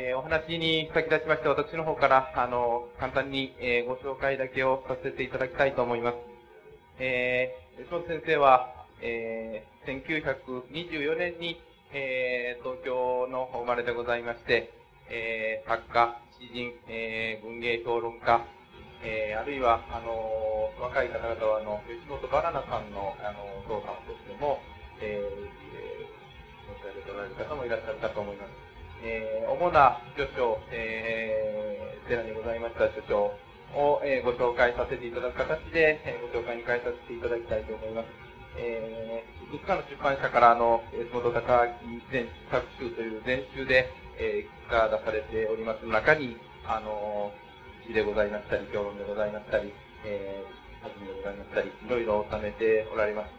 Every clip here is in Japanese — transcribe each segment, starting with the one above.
えー、お話に先立ちまして、私の方から、あの、簡単に、えー、ご紹介だけをさせていただきたいと思います。えー、吉本先生は、えー、1924年に、えー、東京の生まれでございまして、えー、作家、詩人、えー、文芸評論家、えー、あるいは、あのー、若い方々は、あの、吉本バナナさんの、あの、お父さんとしても、えー、申し上げておられる方もいらっしゃるかと思います。えー、主な著書、えー、寺にございました著書を、えー、ご紹介させていただく形で、えー、ご紹介に変えさせていただきたいと思います。えー、いくつかの出版社から、あの、吉本隆明全作集という全集で、えー、いくつか出されております中に、あの詩でございましたり、評論でございましたり、えー、はじめでございましたり、いろいろ収めておられます。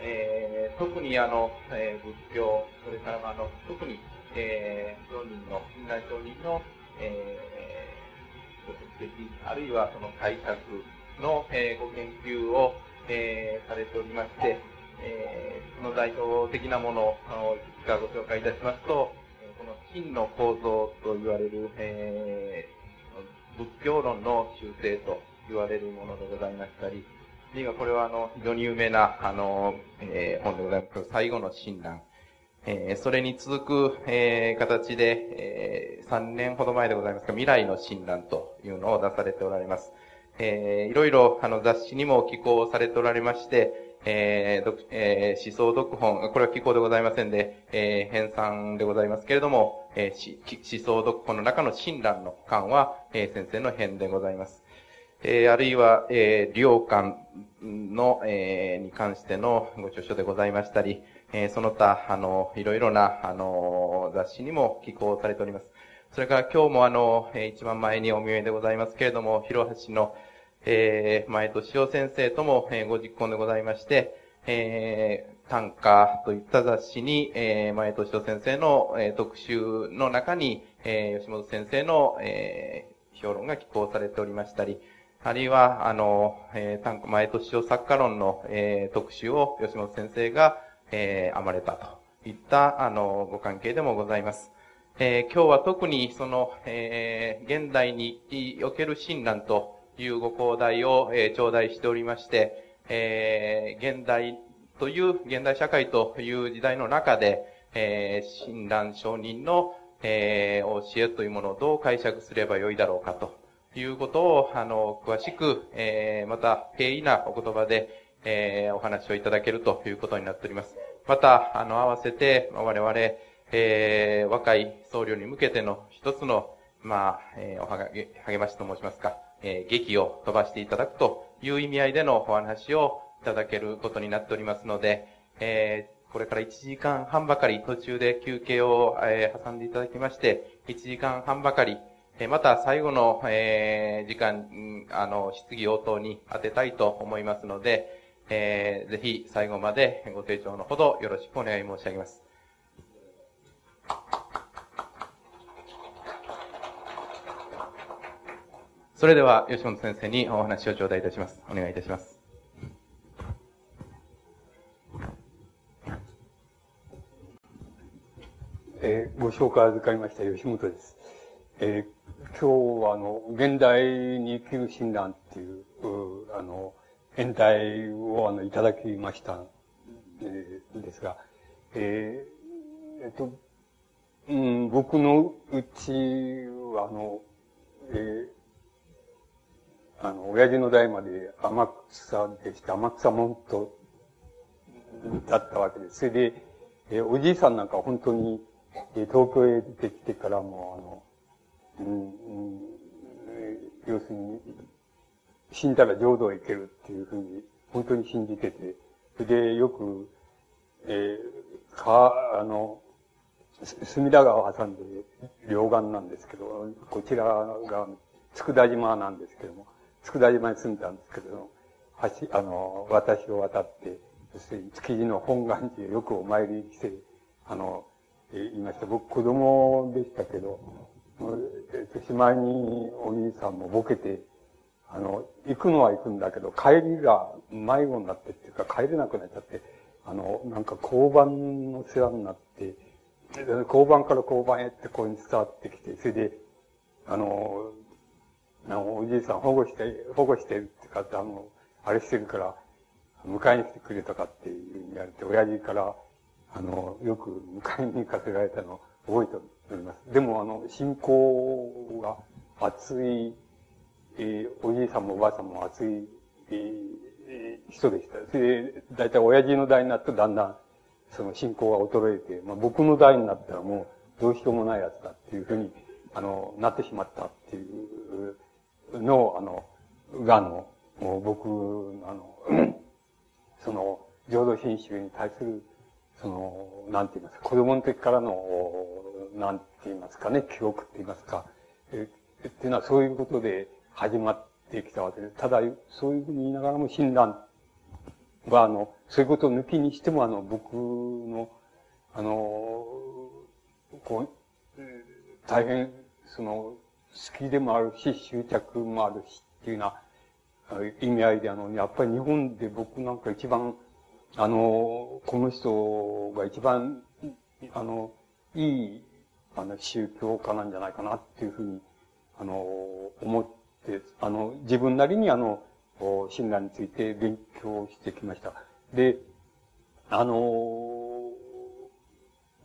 えー、特にあの、えー、仏教、それからあの、特にえー、商人の、近代商人の、えー、ご説的、あるいはその解釈の、えー、ご研究を、えー、されておりまして、えー、その代表的なものをいくつかご紹介いたしますと、この真の構造と言われる、えー、仏教論の修正と言われるものでございましたり、あるいはこれはあの、非常に有名な、あの、えー、本でございます。最後の診断。えー、それに続く、えー、形で、えー、3年ほど前でございますが、未来の診断というのを出されておられます。えー、いろいろ、あの、雑誌にも寄稿されておられまして、えーえー、思想読本、これは寄稿でございませんで、えー、編纂でございますけれども、えー、思想読本の中の親鸞の巻は、えー、先生の編でございます。えー、あるいは、えー、領館の、えー、に関してのご著書でございましたり、えー、その他、あの、いろいろな、あの、雑誌にも寄稿されております。それから今日もあの、えー、一番前にお見えでございますけれども、広橋の、えー、前しお先生とも、えー、ご実行でございまして、えー、短歌といった雑誌に、えー、前しお先生の、えー、特集の中に、えー、吉本先生の、えー、評論が寄稿されておりましたり、あるいは、あの、えー、短歌前しお作家論の、えー、特集を吉本先生が、えー、編まれたといった、あの、ご関係でもございます。えー、今日は特にその、えー、現代における親鸞というご講題を、えー、頂戴しておりまして、えー、現代という、現代社会という時代の中で、えー、親鸞承認の、えー、教えというものをどう解釈すればよいだろうかということを、あの、詳しく、えー、また、平易なお言葉で、えー、お話をいただけるということになっております。また、あの、合わせて、我々、えー、若い僧侶に向けての一つの、まあ、えー、おはが、励ましと申しますか、えー、劇を飛ばしていただくという意味合いでのお話をいただけることになっておりますので、えー、これから1時間半ばかり途中で休憩を、えー、挟んでいただきまして、1時間半ばかり、えー、また最後の、えー、時間、あの、質疑応答に当てたいと思いますので、えー、ぜひ最後までご清聴のほどよろしくお願い申し上げます。それでは、吉本先生にお話を頂戴いたします。お願いいたします。えー、ご紹介預かりました吉本です。えー、今日はあの、現代に生きる診断っていう、うあの、変態をあの、いただきました、えー、ですが、えー、えっと、うん、僕のうちは、あの、えー、あの、親父の代まで天草でして、天草門徒だったわけです。それで、えー、おじいさんなんか本当に、えー、東京へ出てきてからも、あの、うん、うん、要するに、死んだら浄土へ行けるっていうふうに、本当に信じてて、でよく、えー、か、あの、隅田川を挟んで両岸なんですけど、こちらが佃島なんですけども、佃島に住んだんですけど橋、あの、私を渡って、そして築地の本願寺へよくお参りして、あの、え、言いました。僕子供でしたけど、しまいにお兄さんもボケて、あの、行くのは行くんだけど、帰りが迷子になってっていうか、帰れなくなっちゃって、あの、なんか交番の世話になって、交番から交番へってこうに伝わってきて、それで、あの、あの、おじいさん保護して、保護してるってか、あの、あれしてるから、迎えに来てくれたかって言われて、親父から、あの、よく迎えに行かせられたのを覚えております。でも、あの、信仰が熱い、えー、おじいさんもおばあさんも熱い、えー、人でした。それで、だいたい親父の代になるとだんだん、その信仰が衰えて、まあ、僕の代になったらもう、どうしようもないやつだっていうふうに、あの、なってしまったっていうのを、あの、が、の、もう僕、あの、その、浄土真宗に対する、その、なんて言いますか、子供の時からの、なんて言いますかね、記憶って言いますか、え、っていうのはそういうことで始まってきたわけです。ただ、そういうふうに言いながらも親鸞は、あの、そういうことを抜きにしても、あの、僕の、あの、こう、大変、その、好きでもあるし、執着もあるし、っていうような意味合いで、あの、やっぱり日本で僕なんか一番、あの、この人が一番、あの、いい、あの、宗教家なんじゃないかなっていうふうに、あの、思って、あの、自分なりにあの、親鸞について勉強してきました。で、あの、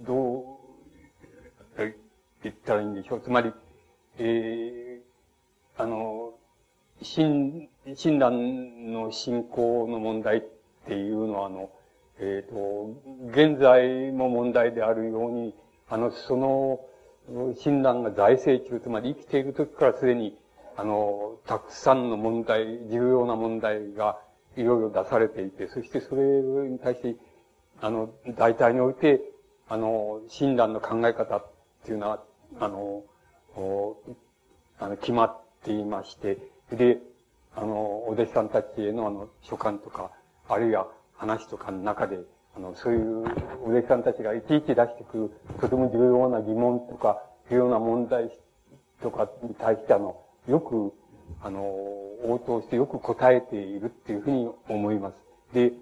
どう言ったらいいんでしょう。つまり、えー、あの、親、親鸞の信仰の問題っていうのは、あの、えっ、ー、と、現在も問題であるように、あの、その、親鸞が在生中、つまり生きている時からすでに、あの、たくさんの問題、重要な問題がいろいろ出されていて、そしてそれに対して、あの、大体において、あの、親鸞の考え方っていうのは、あの、あの決まっていまして、で、あの、お弟子さんたちへのあの、書簡とか、あるいは話とかの中で、あの、そういうお弟子さんたちがいちいち出してくる、とても重要な疑問とか、重要な問題とかに対してあの、よく、あの、応答してよく答えているっていうふうに思います。で、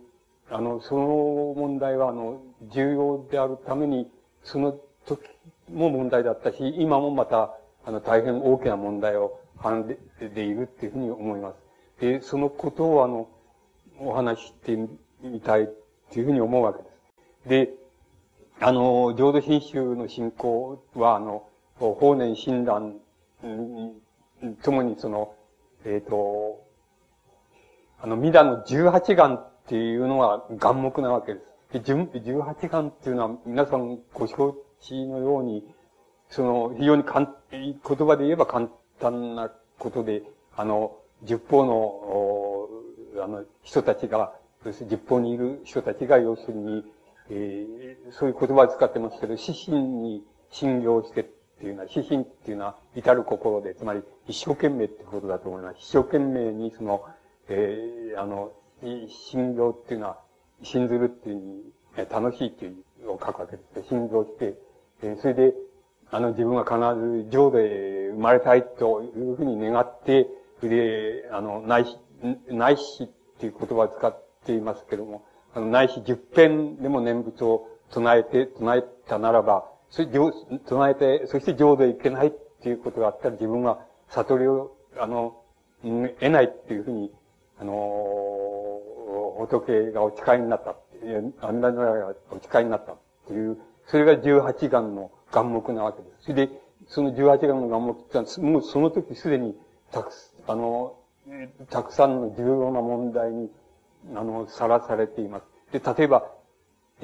あの、その問題は、あの、重要であるために、その時も問題だったし、今もまた、あの、大変大きな問題をはんででいるっていうふうに思います。で、そのことをあの、お話ししてみたいっていうふうに思うわけです。で、あの、浄土真宗の信仰は、あの、法然親鸞ともにその、えっ、ー、と、あの、弥陀の十八願っていうのは願目なわけです。で、十八願っていうのは皆さんご承知のように、その、非常に簡、言葉で言えば簡単なことで、あの、十方の、あの、人たちが、十方にいる人たちが、要するに、えー、そういう言葉を使ってますけど、死神に信用してっていうのは、死神っていうのは、至る心で、つまり、一生懸命ってことだと思います。一生懸命に、その、えー、あの、信用っていうのは、信ずるっていう、楽しいっていうを書くわけです。信用して、えー、それで、あの、自分は必ず浄土へ生まれたいというふうに願って、それで、あの、内し、内しっていう言葉を使っていますけども、あの、内し十遍でも念仏を唱えて、唱えたならば、それ、唱えて、そして浄土へ行けないっていうことがあったら自分は悟りを、あの、得ないっていうふうに、あの、仏がお誓いになった。阿弥陀如がお誓いになったっていう、それが十八願の願目なわけです。それで、その十八願の願目ってのは、もうその時すでに、たく、あの、たくさんの重要な問題に、あの、さらされています。で、例えば、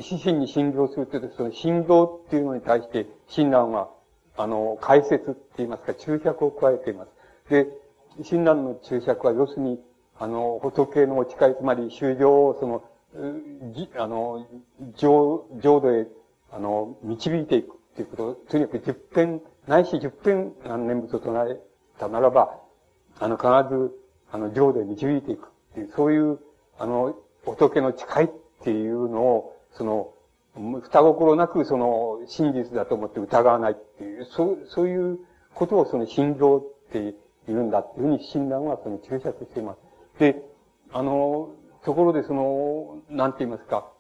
死神に信行するというと、その信行っていうのに対して、親鸞は、あの、解説って言いますか、注釈を加えています。で、親鸞の注釈は、要するに、あの、仏のお誓い、つまり、修行を、その、じ、あの、浄、浄土へ、あの、導いていくっていうことを、とにかく十遍、ないし十遍、念仏を唱えたならば、あの、必ず、あの、浄土へ導いていくっていう、そういう、あの、仏の誓いっていうのを、その、二心なくその真実だと思って疑わないっていう、そう、そういうことをその信条って言うんだっていうふうに親鸞はその注釈しています。で、あの、ところでその、なんて言いますか、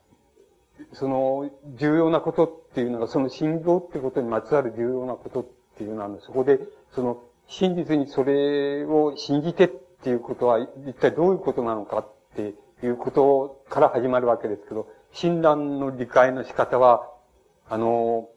その、重要なことっていうのが、その心臓ってことにまつわる重要なことっていうのは、そこで、その、真実にそれを信じてっていうことは、一体どういうことなのかっていうことから始まるわけですけど、診断の理解の仕方は、あの、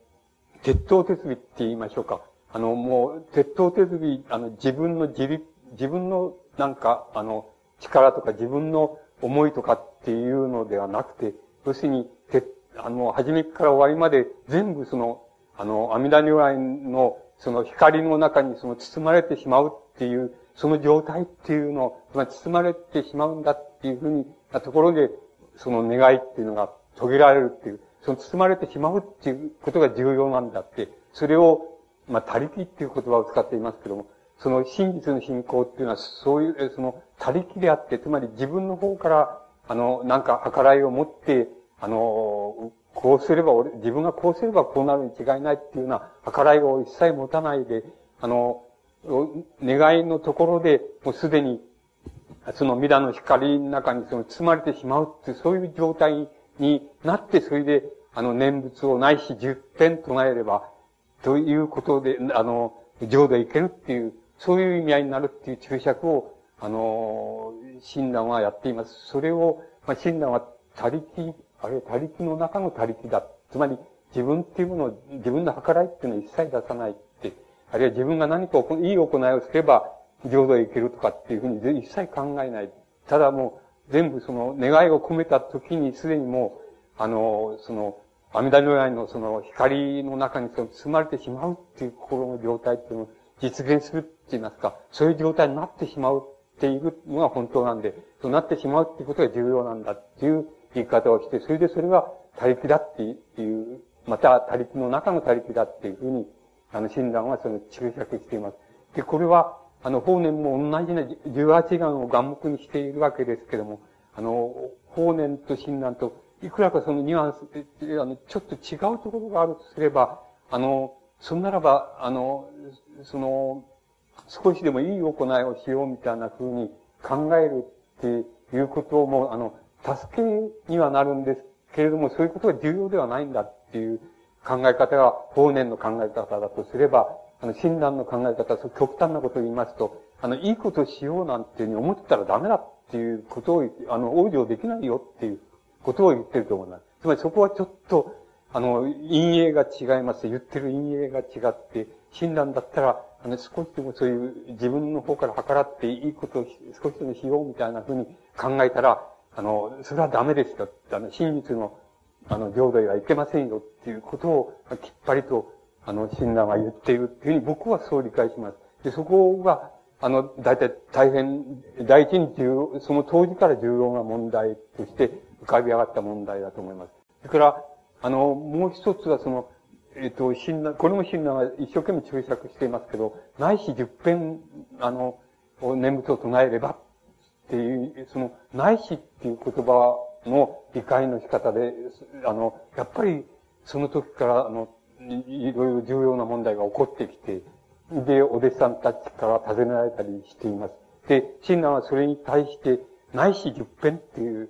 鉄頭鉄尾って言いましょうか。あの、もう、鉄頭鉄尾、あの、自分の自立、自分のなんか、あの、力とか自分の思いとかっていうのではなくて、要するに、て、あの、初めから終わりまで全部その、あの、阿弥陀如来のその光の中にその包まれてしまうっていう、その状態っていうのを、まあ、包まれてしまうんだっていうふうになところで、その願いっていうのが遂げられるっていう、その包まれてしまうっていうことが重要なんだって、それを、まあ、他力っていう言葉を使っていますけども、その真実の信仰っていうのは、そういう、その他力であって、つまり自分の方から、あの、なんか計らいを持って、あの、こうすれば俺、自分がこうすればこうなるに違いないっていうような計らいを一切持たないで、あの、願いのところで、もうすでに、その未来の光の中にその包まれてしまうっていう、そういう状態になって、それで、あの、念仏をないし十点唱えれば、ということで、あの、浄土へ行けるっていう、そういう意味合いになるっていう注釈を、あの、親鸞はやっています。それを、まあ、親鸞は他力、あるいは他力の中の他力だ。つまり、自分っていうものを、自分の計らいっていうのを一切出さないって、あるいは自分が何かいい行いをすれば、浄土へ行けるとかっていうふうに一切考えない。ただもう、全部その願いを込めた時にすでにもう、あの、その、阿弥陀如来のその光の中にその包まれてしまうっていう心の状態っていうのを実現するって言いますか、そういう状態になってしまうっていうのが本当なんで、そうなってしまうっていうことが重要なんだっていう言い方をして、それでそれが他力だっていう、また他力の中の他力だっていうふうに、あの、診断はその注釈しています。で、これは、あの、法然も同じな18願を眼目にしているわけですけども、あの、法然と診断と、いくらかそのニュアンス、あの、ちょっと違うところがあるとすれば、あの、そんならば、あの、その、少しでもいい行いをしようみたいな風に考えるっていうことも、あの、助けにはなるんですけれども、そういうことが重要ではないんだっていう考え方が、法然の考え方だとすれば、あの、親鸞の考え方、極端なことを言いますと、あの、いいことしようなんていうふうに思ってたらダメだっていうことを、あの、往生できないよっていうことを言ってると思います。つまりそこはちょっと、あの、陰影が違います。言ってる陰影が違って、親鸞だったら、あの、少しでもそういう自分の方から計らっていいことを少しでもしようみたいなふうに考えたら、あの、それはダメですよ。あの、真実の、あの、浄土へはいけませんよっていうことを、きっぱりと、あの、親鸞は言っているっていうふうに僕はそう理解します。で、そこが、あの、大体大変、第一に重要、その当時から重要な問題として浮かび上がった問題だと思います。それから、あの、もう一つはその、えっ、と、親鸞、これも親鸞は一生懸命注釈していますけど、ないし十遍、あの、念仏を唱えればっていう、その、ないしっていう言葉の理解の仕方で、あの、やっぱり、その時から、あの、いろいろ重要な問題が起こってきて、で、お弟子さんたちから尋ねられたりしています。で、親鸞はそれに対して、ないし十遍っていう、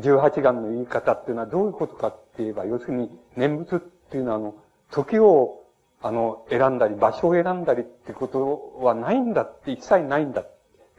十八願の言い方っていうのはどういうことかって言えば、要するに、念仏っていうのは、あの、時を、あの、選んだり、場所を選んだりってことはないんだって、一切ないんだ。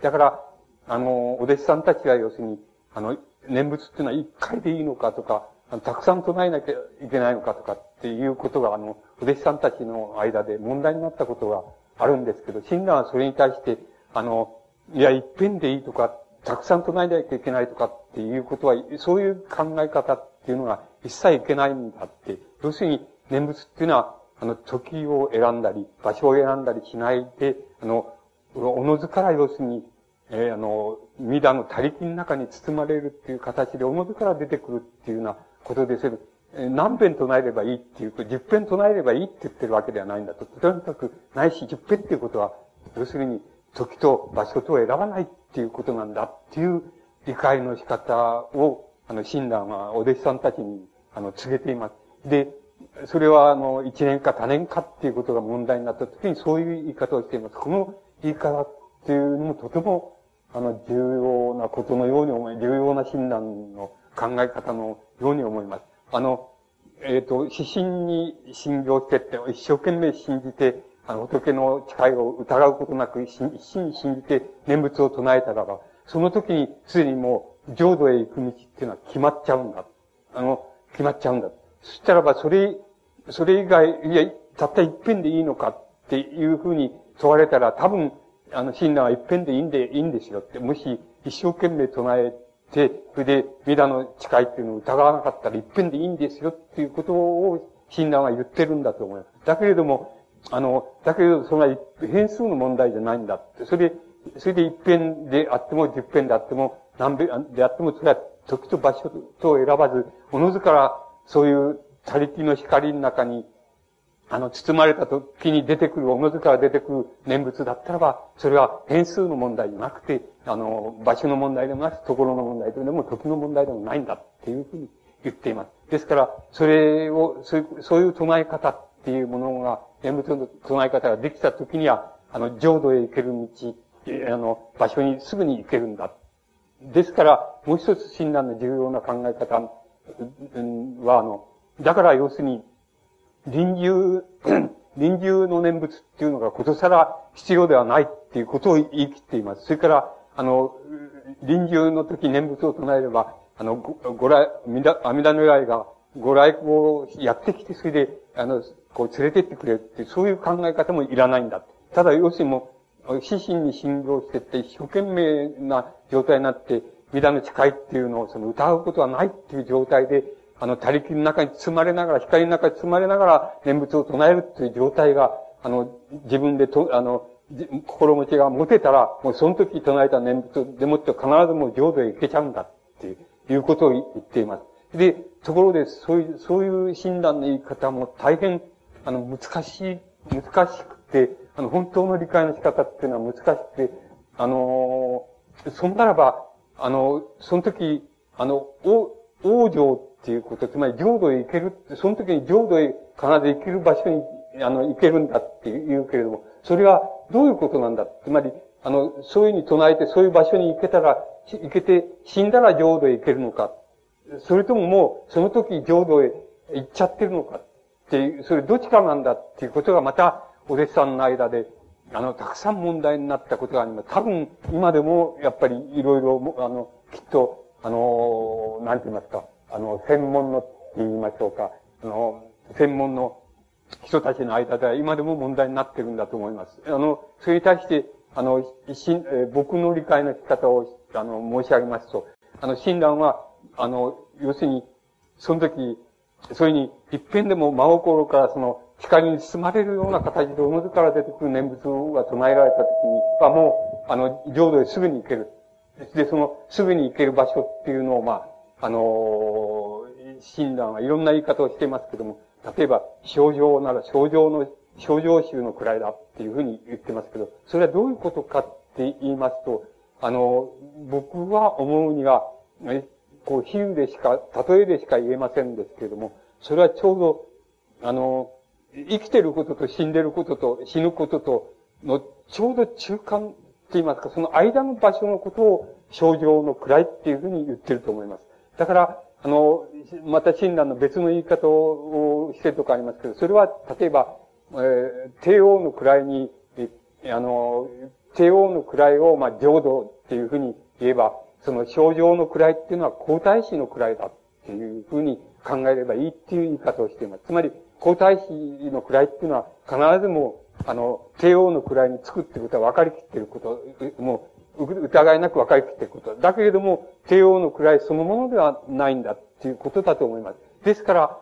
だから、あの、お弟子さんたちは要するに、あの、念仏っていうのは一回でいいのかとか、たくさん唱えなきゃいけないのかとかっていうことが、あの、お弟子さんたちの間で問題になったことがあるんですけど、親鸞はそれに対して、あの、いや、一遍でいいとか、たくさん唱えなきゃいけないとかっていうことは、そういう考え方っていうのが一切いけないんだって。要するに、念仏っていうのは、あの、時を選んだり、場所を選んだりしないで、あの、おのずから要するに、えー、あの、弥陀の他力の中に包まれるっていう形で、おのずから出てくるっていうようなことでする。何遍唱えればいいっていう、と、十遍唱えればいいって言ってるわけではないんだと。とにかく、ないし十遍っていうことは、要するに、時と場所とを選ばないっていうことなんだっていう理解の仕方を、あの、親鸞はお弟子さんたちに、あの、告げています。で、それは、あの、一年か多年かっていうことが問題になった時にそういう言い方をしています。この言い方っていうのもとても、あの、重要なことのように思い、重要な診断の考え方のように思います。あの、えっ、ー、と、指針に信用してって、一生懸命信じて、あの、仏の誓いを疑うことなく、一心に信じて念仏を唱えたらば、その時にすでにもう、浄土へ行く道っていうのは決まっちゃうんだ。あの、決まっちゃうんだ。そしたらば、それ、それ以外、いや、たった一遍でいいのかっていうふうに問われたら、多分、あの、親鸞は一遍でいいんで、いいんですよって。もし、一生懸命唱えて、それで、皆の誓いっていうのを疑わなかったら一遍でいいんですよっていうことを、親鸞は言ってるんだと思います。だけれども、あの、だけど、そんな変数の問題じゃないんだって。それで、それで一遍であっても、十遍であっても、何遍であっても、それは時と場所と選ばず、おのずからそういう他力の光の中に、あの、包まれた時に出てくる、おのずから出てくる念仏だったらば、それは変数の問題じゃなくて、あの、場所の問題でもなく、ところの問題でも、時の問題でもないんだっていうふうに言っています。ですから、それを、そういう、そういう唱え方っていうものが、念仏の唱え方ができた時には、あの、浄土へ行ける道、あの、場所にすぐに行けるんだ。ですから、もう一つ親鸞の重要な考え方は、あの、だから要するに、臨終、臨終の念仏っていうのがことさら必要ではないっていうことを言い切っています。それから、あの、臨終の時念仏を唱えれば、あの、ご来、阿弥陀如来がご来光をやってきて、それで、あの、こう連れてってくれるって、そういう考え方もいらないんだ。ただ、要するにもう、死神に信用してって、一生懸命な状態になって、皆の誓いっていうのをその疑うことはないっていう状態で、あの、他力の中に包まれながら、光の中に包まれながら念仏を唱えるっていう状態が、あの、自分でと、あの、心持ちが持てたら、もうその時唱えた念仏でもって必ずもう浄土へ行けちゃうんだっていうことを言っています。で、ところで、そういう、そういう診断の言い方も大変、あの、難しい、難しくて、あの、本当の理解の仕方っていうのは難しくて、あの、そんならば、あの、その時、あの、王、王女っていうこと、つまり浄土へ行ける、その時に浄土へ必ず行ける場所に、あの、行けるんだって言うけれども、それはどういうことなんだつまり、あの、そういうふうに唱えて、そういう場所に行けたら、行けて、死んだら浄土へ行けるのか。それとももう、その時浄土へ行っちゃってるのか。っていう、それどっちかなんだっていうことがまた、お弟子さんの間で、あの、たくさん問題になったことがあります。多分、今でも、やっぱり、いろいろ、あの、きっと、あの、なんて言いますか、あの、専門のって言いましょうか、あの、専門の人たちの間では今でも問題になってるんだと思います。あの、それに対して、あの、しえ僕の理解の仕方を、あの、申し上げますと、あの、親鸞は、あの、要するに、その時、それに、一遍でも真心からその、光に包まれるような形でおのずから出てくる念仏が唱えられた時に、はもう、あの、浄土へすぐに行ける。で、その、すぐに行ける場所っていうのを、まあ、あの診断はいろんな言い方をしていますけども、例えば、症状なら症状の、症状集の位だっていうふうに言ってますけど、それはどういうことかって言いますと、あの、僕は思うには、こう、比喩でしか、例えでしか言えませんですけれども、それはちょうど、あの、生きてることと死んでることと死ぬこととのちょうど中間って言いますか、その間の場所のことを症状の位っていうふうに言ってると思います。だから、あの、また親鸞の別の言い方をしてるとかありますけど、それは、例えば、えー、帝王の位に、あの、帝王の位を、まあ、浄土っていうふうに言えば、その症状の位っていうのは皇太子の位だっていうふうに考えればいいっていう言い方をしています。つまり、皇太子の位っていうのは必ずも、あの、帝王の位につくってことは分かりきってること、もう、疑いなく分かりきっていること。だけれども、帝王の位そのものではないんだっていうことだと思います。ですから、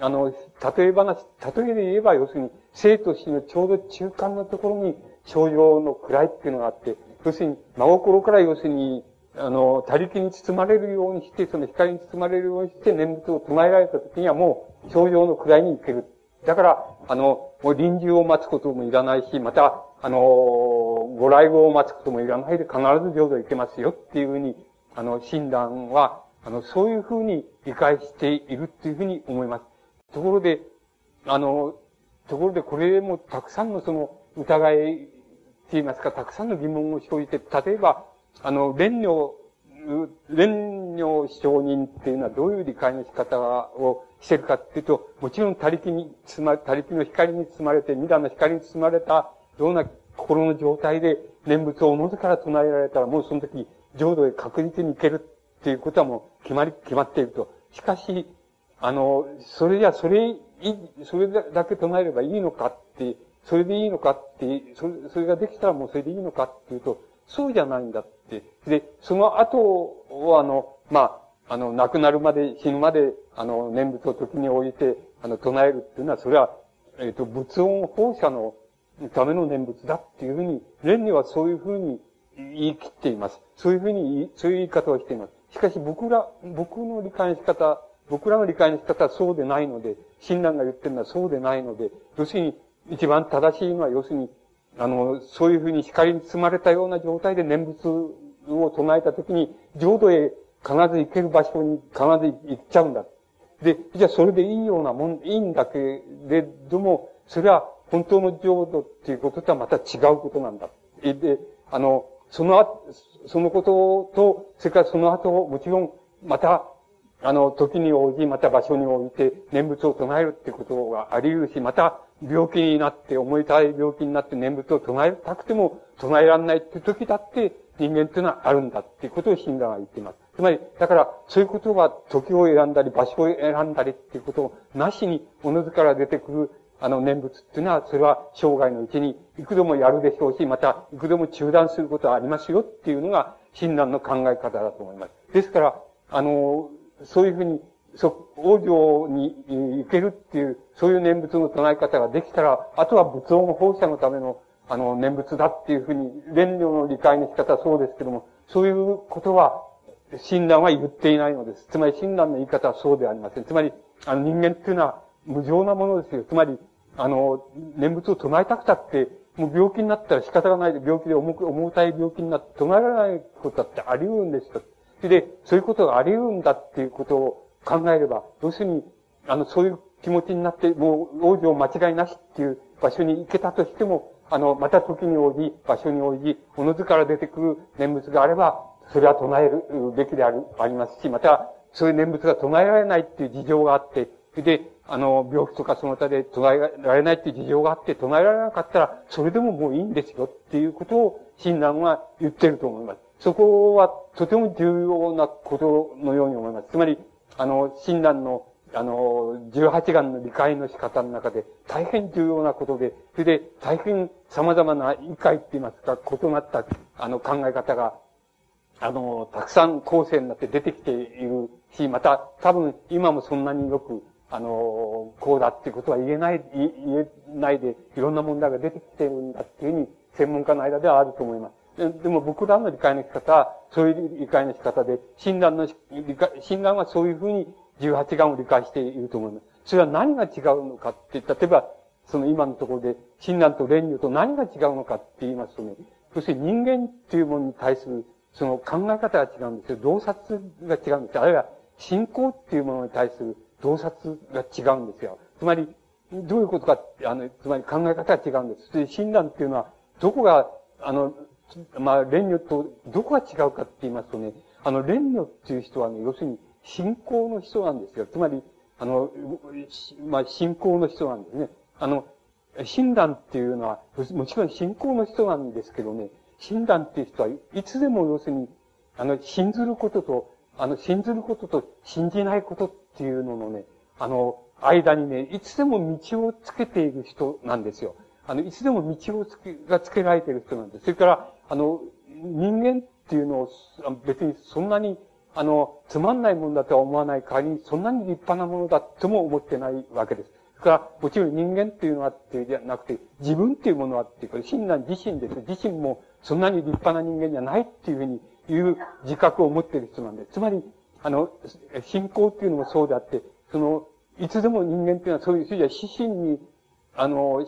あの、例え話、例えで言えば、要するに、生と死のちょうど中間のところに、症状の位っていうのがあって、要するに、真心から要するに、あの、他力に包まれるようにして、その光に包まれるようにして、念仏を唱えられた時にはもう、症状の位に行ける。だから、あの、もう臨終を待つこともいらないし、また、あの、ご来後を待つこともいらないで必ず浄土行けますよっていうふうに、あの、診断は、あの、そういうふうに理解しているっていうふうに思います。ところで、あの、ところでこれもたくさんのその疑いって言いますか、たくさんの疑問を生じて、例えば、あの、蓮如、蓮如承認っていうのはどういう理解の仕方をしてるかっていうと、もちろん他力に包ま、他力の光に包まれて、未来の光に包まれたような心の状態で念仏をおのずから唱えられたら、もうその時、浄土へ確実に行けるっていうことはもう決まり、決まっていると。しかし、あの、それじゃ、それ、それだけ唱えればいいのかって、それでいいのかって、それそれができたらもうそれでいいのかっていうと、そうじゃないんだって。で、その後を、あの、まあ、あの、亡くなるまで、死ぬまで、あの、念仏を時に置いて、あの、唱えるっていうのは、それは、えっ、ー、と、仏音放射のための念仏だっていうふうに、蓮にはそういうふうに言い切っています。そういうふうに、そういう言い方をしています。しかし僕ら、僕の理解の仕方、僕らの理解の仕方はそうでないので、親鸞が言ってるのはそうでないので、要するに、一番正しいのは、要するに、あの、そういうふうに光に包まれたような状態で念仏を唱えたときに、浄土へ必ず行ける場所に必ず行っちゃうんだ。で、じゃあそれでいいようなもん、いいんだけれども、それは本当の浄土っていうこととはまた違うことなんだ。で、あの、その後、そのことと、それからその後、もちろん、また、あの、時に応じ、また場所に応じて、念仏を唱えるってことがあり得るし、また、病気になって、思いたい病気になって念仏を唱えたくても唱えられないって時だって、人間っていうのはあるんだっていうことを信者は言っています。つまり、だから、そういうことが時を選んだり、場所を選んだりっていうことをなしに、おのずから出てくる、あの、念仏っていうのは、それは生涯のうちに、幾度もやるでしょうし、また、幾度も中断することはありますよっていうのが、親鸞の考え方だと思います。ですから、あの、そういうふうに、そ、王女に行けるっていう、そういう念仏の唱え方ができたら、あとは仏音放射のための、あの、念仏だっていうふうに、蓮慮の理解の仕方はそうですけども、そういうことは、親鸞は言っていないのです。つまり、親鸞の言い方はそうではありません。つまり、あの、人間っていうのは無常なものですよ。つまり、あの、念仏を唱えたくたって、もう病気になったら仕方がないで、病気で重く、重たい病気になって唱えられないことだってあり得るんですよ。それで、そういうことがあり得るんだっていうことを考えれば、要するに、あの、そういう気持ちになって、もう、王女間違いなしっていう場所に行けたとしても、あの、また時に応じ、場所に応じ、おのずから出てくる念仏があれば、それは唱えるべきである、ありますし、また、そういう念仏が唱えられないっていう事情があって、それで、あの、病気とかその他で唱えられないっていう事情があって、唱えられなかったら、それでももういいんですよっていうことを、親鸞は言ってると思います。そこはとても重要なことのように思います。つまり、あの、親鸞の、あの、十八願の理解の仕方の中で大変重要なことで、それで大変様々な理解って言いますか、異なった、あの、考え方が、あの、たくさん後世になって出てきているし、また、多分今もそんなによく、あの、こうだっていうことは言えない、言えないで、いろんな問題が出てきてるんだっていうふうに、専門家の間ではあると思います。でも僕らの理解の仕方は、そういう理解の仕方で、親鸞の理解、親鸞はそういうふうに18願を理解していると思います。それは何が違うのかって、例えば、その今のところで、親鸞と蓮如と何が違うのかって言いますとね、そして人間っていうものに対する、その考え方が違うんですよ。洞察が違うんですよ。あるいは、信仰っていうものに対する洞察が違うんですよ。つまり、どういうことか、あの、つまり考え方が違うんです。で、親鸞っていうのは、どこが、あの、まあ、蓮如とどこが違うかって言いますとね、あの、蓮如っていう人はね、要するに信仰の人なんですよ。つまり、あの、まあ、信仰の人なんですね。あの、親鸞っていうのは、もちろん信仰の人なんですけどね、親鸞っていう人はいつでも要するに、あの、信ずることと、あの、信ずることと信じないことっていうののね、あの、間にね、いつでも道をつけている人なんですよ。あの、いつでも道をつけ、がつけられている人なんです。それから、あの、人間っていうのを別にそんなに、あの、つまんないものだとは思わない代わりに、そんなに立派なものだとも思ってないわけです。それから、もちろん人間っていうのはっていうじゃなくて、自分っていうものはっていうか、親鸞自身です。自身もそんなに立派な人間じゃないっていうふうに言う自覚を持っている人なんで。つまり、あの、信仰っていうのもそうであって、その、いつでも人間っていうのはそういう、そういう死神にあの、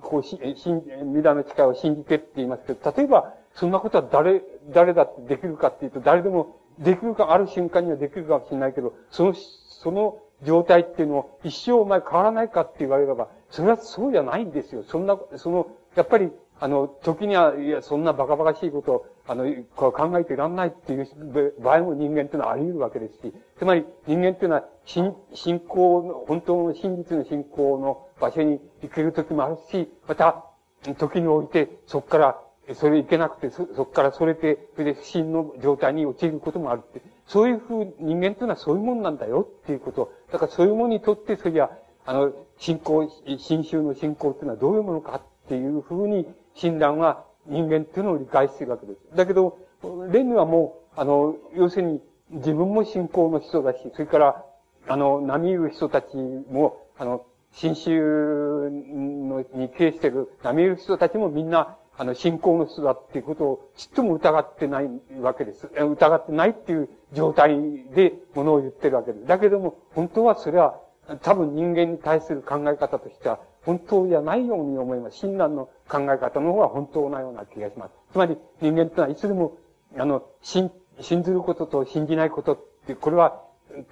こう、し、しん、未来の力を信じてって言いますけど、例えば、そんなことは誰、誰だってできるかっていうと、誰でもできるか、ある瞬間にはできるかもしれないけど、その、その状態っていうのを一生お前変わらないかって言われれば、それはそうじゃないんですよ。そんな、その、やっぱり、あの、時には、いや、そんなバカバカしいことを、あの、こう考えていらんないっていう場合も人間っていうのはあり得るわけですし、つまり人間っていうのは、信、信仰の、本当の真実の信仰の場所に行ける時もあるし、また、時において、そこから、それ行けなくて、そ、そこからそれて、それで不信の状態に陥ることもあるって。そういうふう、人間っていうのはそういうもんなんだよっていうこと。だからそういうものにとって、そりゃ、あの、信仰、新宗の信仰っていうのはどういうものかっていうふうに、診断は人間っていうのを理解しているわけです。だけど、レンはもう、あの、要するに、自分も信仰の人だし、それから、あの、波打る人たちも、あの、新宗のに経している波打る人たちもみんな、あの、信仰の人だっていうことをちっとも疑ってないわけです。疑ってないっていう状態でものを言ってるわけです。だけども、本当はそれは多分人間に対する考え方としては本当じゃないように思います。親鸞の考え方の方が本当なような気がします。つまり人間ってのはいつでも、あの、信、信ずることと信じないことって、これは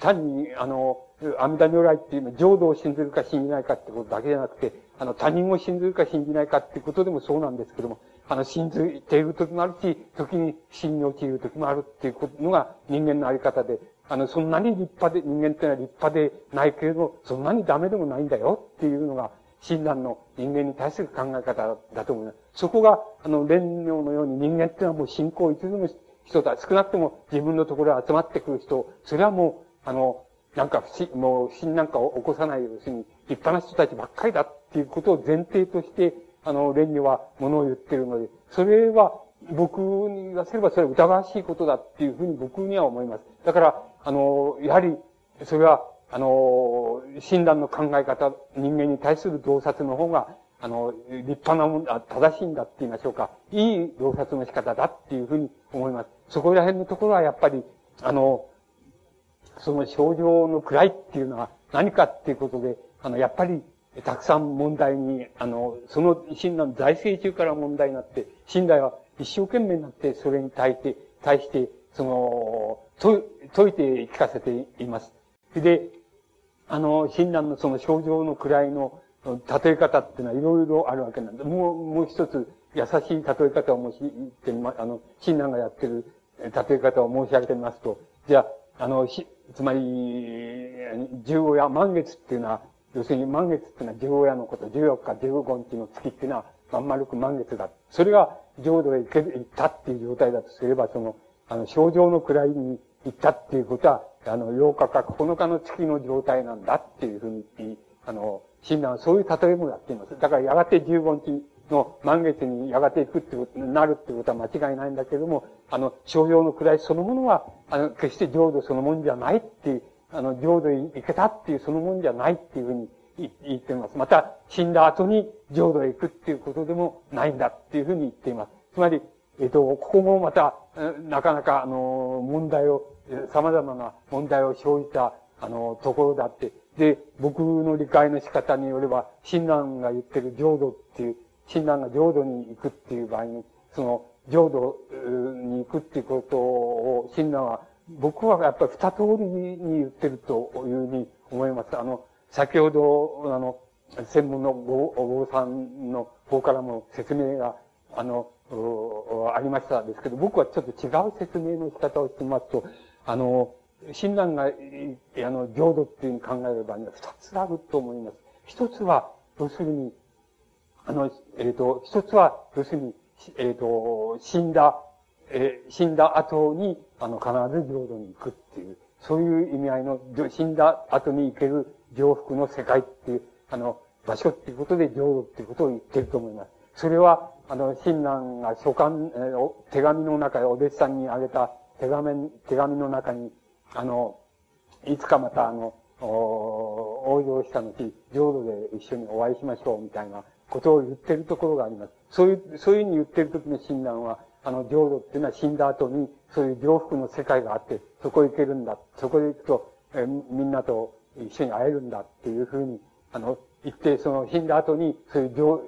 単に、あの、阿弥陀如来っていうの浄土を信ずるか信じないかってことだけじゃなくて、あの、他人を信ずるか信じないかってことでもそうなんですけども、あの、信ずている時もあるし、時に信に陥る時もあるっていうのが人間のあり方で、あの、そんなに立派で、人間ってのは立派でないけれど、そんなにダメでもないんだよっていうのが、親鸞の人間に対する考え方だと思います。そこが、あの、蓮妙のように人間っていうのはもう信仰をいつでも人だ。少なくとも自分のところへ集まってくる人、それはもう、あの、なんか不思もう不信なんかを起こさない要するに、立派な人たちばっかりだっていうことを前提として、あの、蓮如は物を言ってるので、それは僕に言わせればそれは疑わしいことだっていうふうに僕には思います。だから、あの、やはり、それは、あの、診断の考え方、人間に対する洞察の方が、あの、立派なもんだ、正しいんだって言いましょうか。いい洞察の仕方だっていうふうに思います。そこら辺のところはやっぱり、あの、その症状の位っていうのは何かっていうことで、あの、やっぱり、たくさん問題に、あの、その診断、財政中から問題になって、信頼は一生懸命になって、それに対して、対して、その、解いて聞かせています。で、あの、親鸞のその症状の位の例え方っていうのはいろいろあるわけなんで、もう、もう一つ優しい例え方を申し言ってみま、あの、親鸞がやってる例え方を申し上げてみますと、じゃあ、あの、つまり、十五夜、満月っていうのは、要するに満月っていうのは十五夜のこと、十四日、十五日の月っていうのは、まん丸く満月だ。それが浄土へ行け、行ったっていう状態だとすれば、その、あの、症状の位に行ったっていうことは、あの、8日か9日の月の状態なんだっていうふうに、あの、親鸞はそういう例えもやっています。だからやがて15日の満月にやがて行くってことになるってことは間違いないんだけれども、あの、症状の位そのものは、あの、決して浄土そのもんじゃないっていう、あの、浄土に行けたっていうそのもんじゃないっていうふうに言っています。また、死んだ後に浄土へ行くっていうことでもないんだっていうふうに言っています。つまり、えっ、と、ここもまた、なかなか、あの、問題を様々な問題を生じた、あの、ところだって。で、僕の理解の仕方によれば、親鸞が言ってる浄土っていう、親鸞が浄土に行くっていう場合に、その、浄土に行くっていうことを、親鸞は、僕はやっぱり二通りに言ってるというふうに思います。あの、先ほど、あの、専門のお坊さんの方からも説明が、あの、ありましたですけど、僕はちょっと違う説明の仕方をしてますと、あの、親鸞が、あの、浄土っていうふうに考えればには二つあると思います。一つは、要するに、あの、えっ、ー、と、一つは、要するに、えっ、ー、と、死んだ、えー、死んだ後に、あの、必ず浄土に行くっていう、そういう意味合いの、死んだ後に行ける浄福の世界っていう、あの、場所っていうことで浄土っていうことを言ってると思います。それは、あの、親鸞が書簡、えー、手紙の中でお弟子さんにあげた手紙、手紙の中に、あの、いつかまたあの、往生した後、浄土で一緒にお会いしましょうみたいなことを言ってるところがあります。そういう、そういうふうに言ってる時の親鸞は、あの、浄土っていうのは死んだ後に、そういう浄福の世界があって、そこへ行けるんだ。そこへ行くと、えみんなと一緒に会えるんだっていうふうに、あの、言って、その死んだ後に、そういう浄、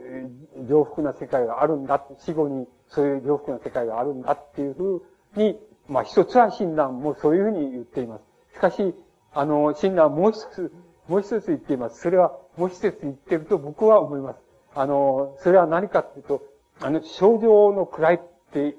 浄福な世界があるんだ。死後に、そういう浄福な世界があるんだっていうふうに、まあ一つは親鸞もそういうふうに言っています。しかし、あの、親鸞もう一つ、もう一つ言っています。それは、もう一つ言ってると僕は思います。あの、それは何かっていうと、あの、症状の位って、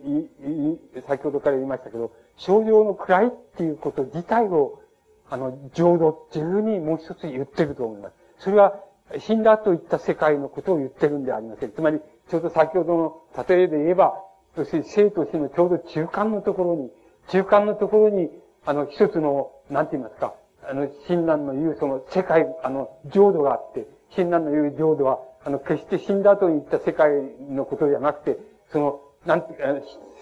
先ほどから言いましたけど、症状の位っていうこと自体を、あの、浄土っていうふうにもう一つ言ってると思います。それは、死んだといった世界のことを言ってるんではありません。つまり、ちょうど先ほどの例えで言えば、要するに生と死のちょうど中間のところに、中間のところに、あの、一つの、なんて言いますか、あの、親鸞の言うその世界、あの、浄土があって、親鸞の言う浄土は、あの、決して死んだといった世界のことじゃなくて、その、なんて、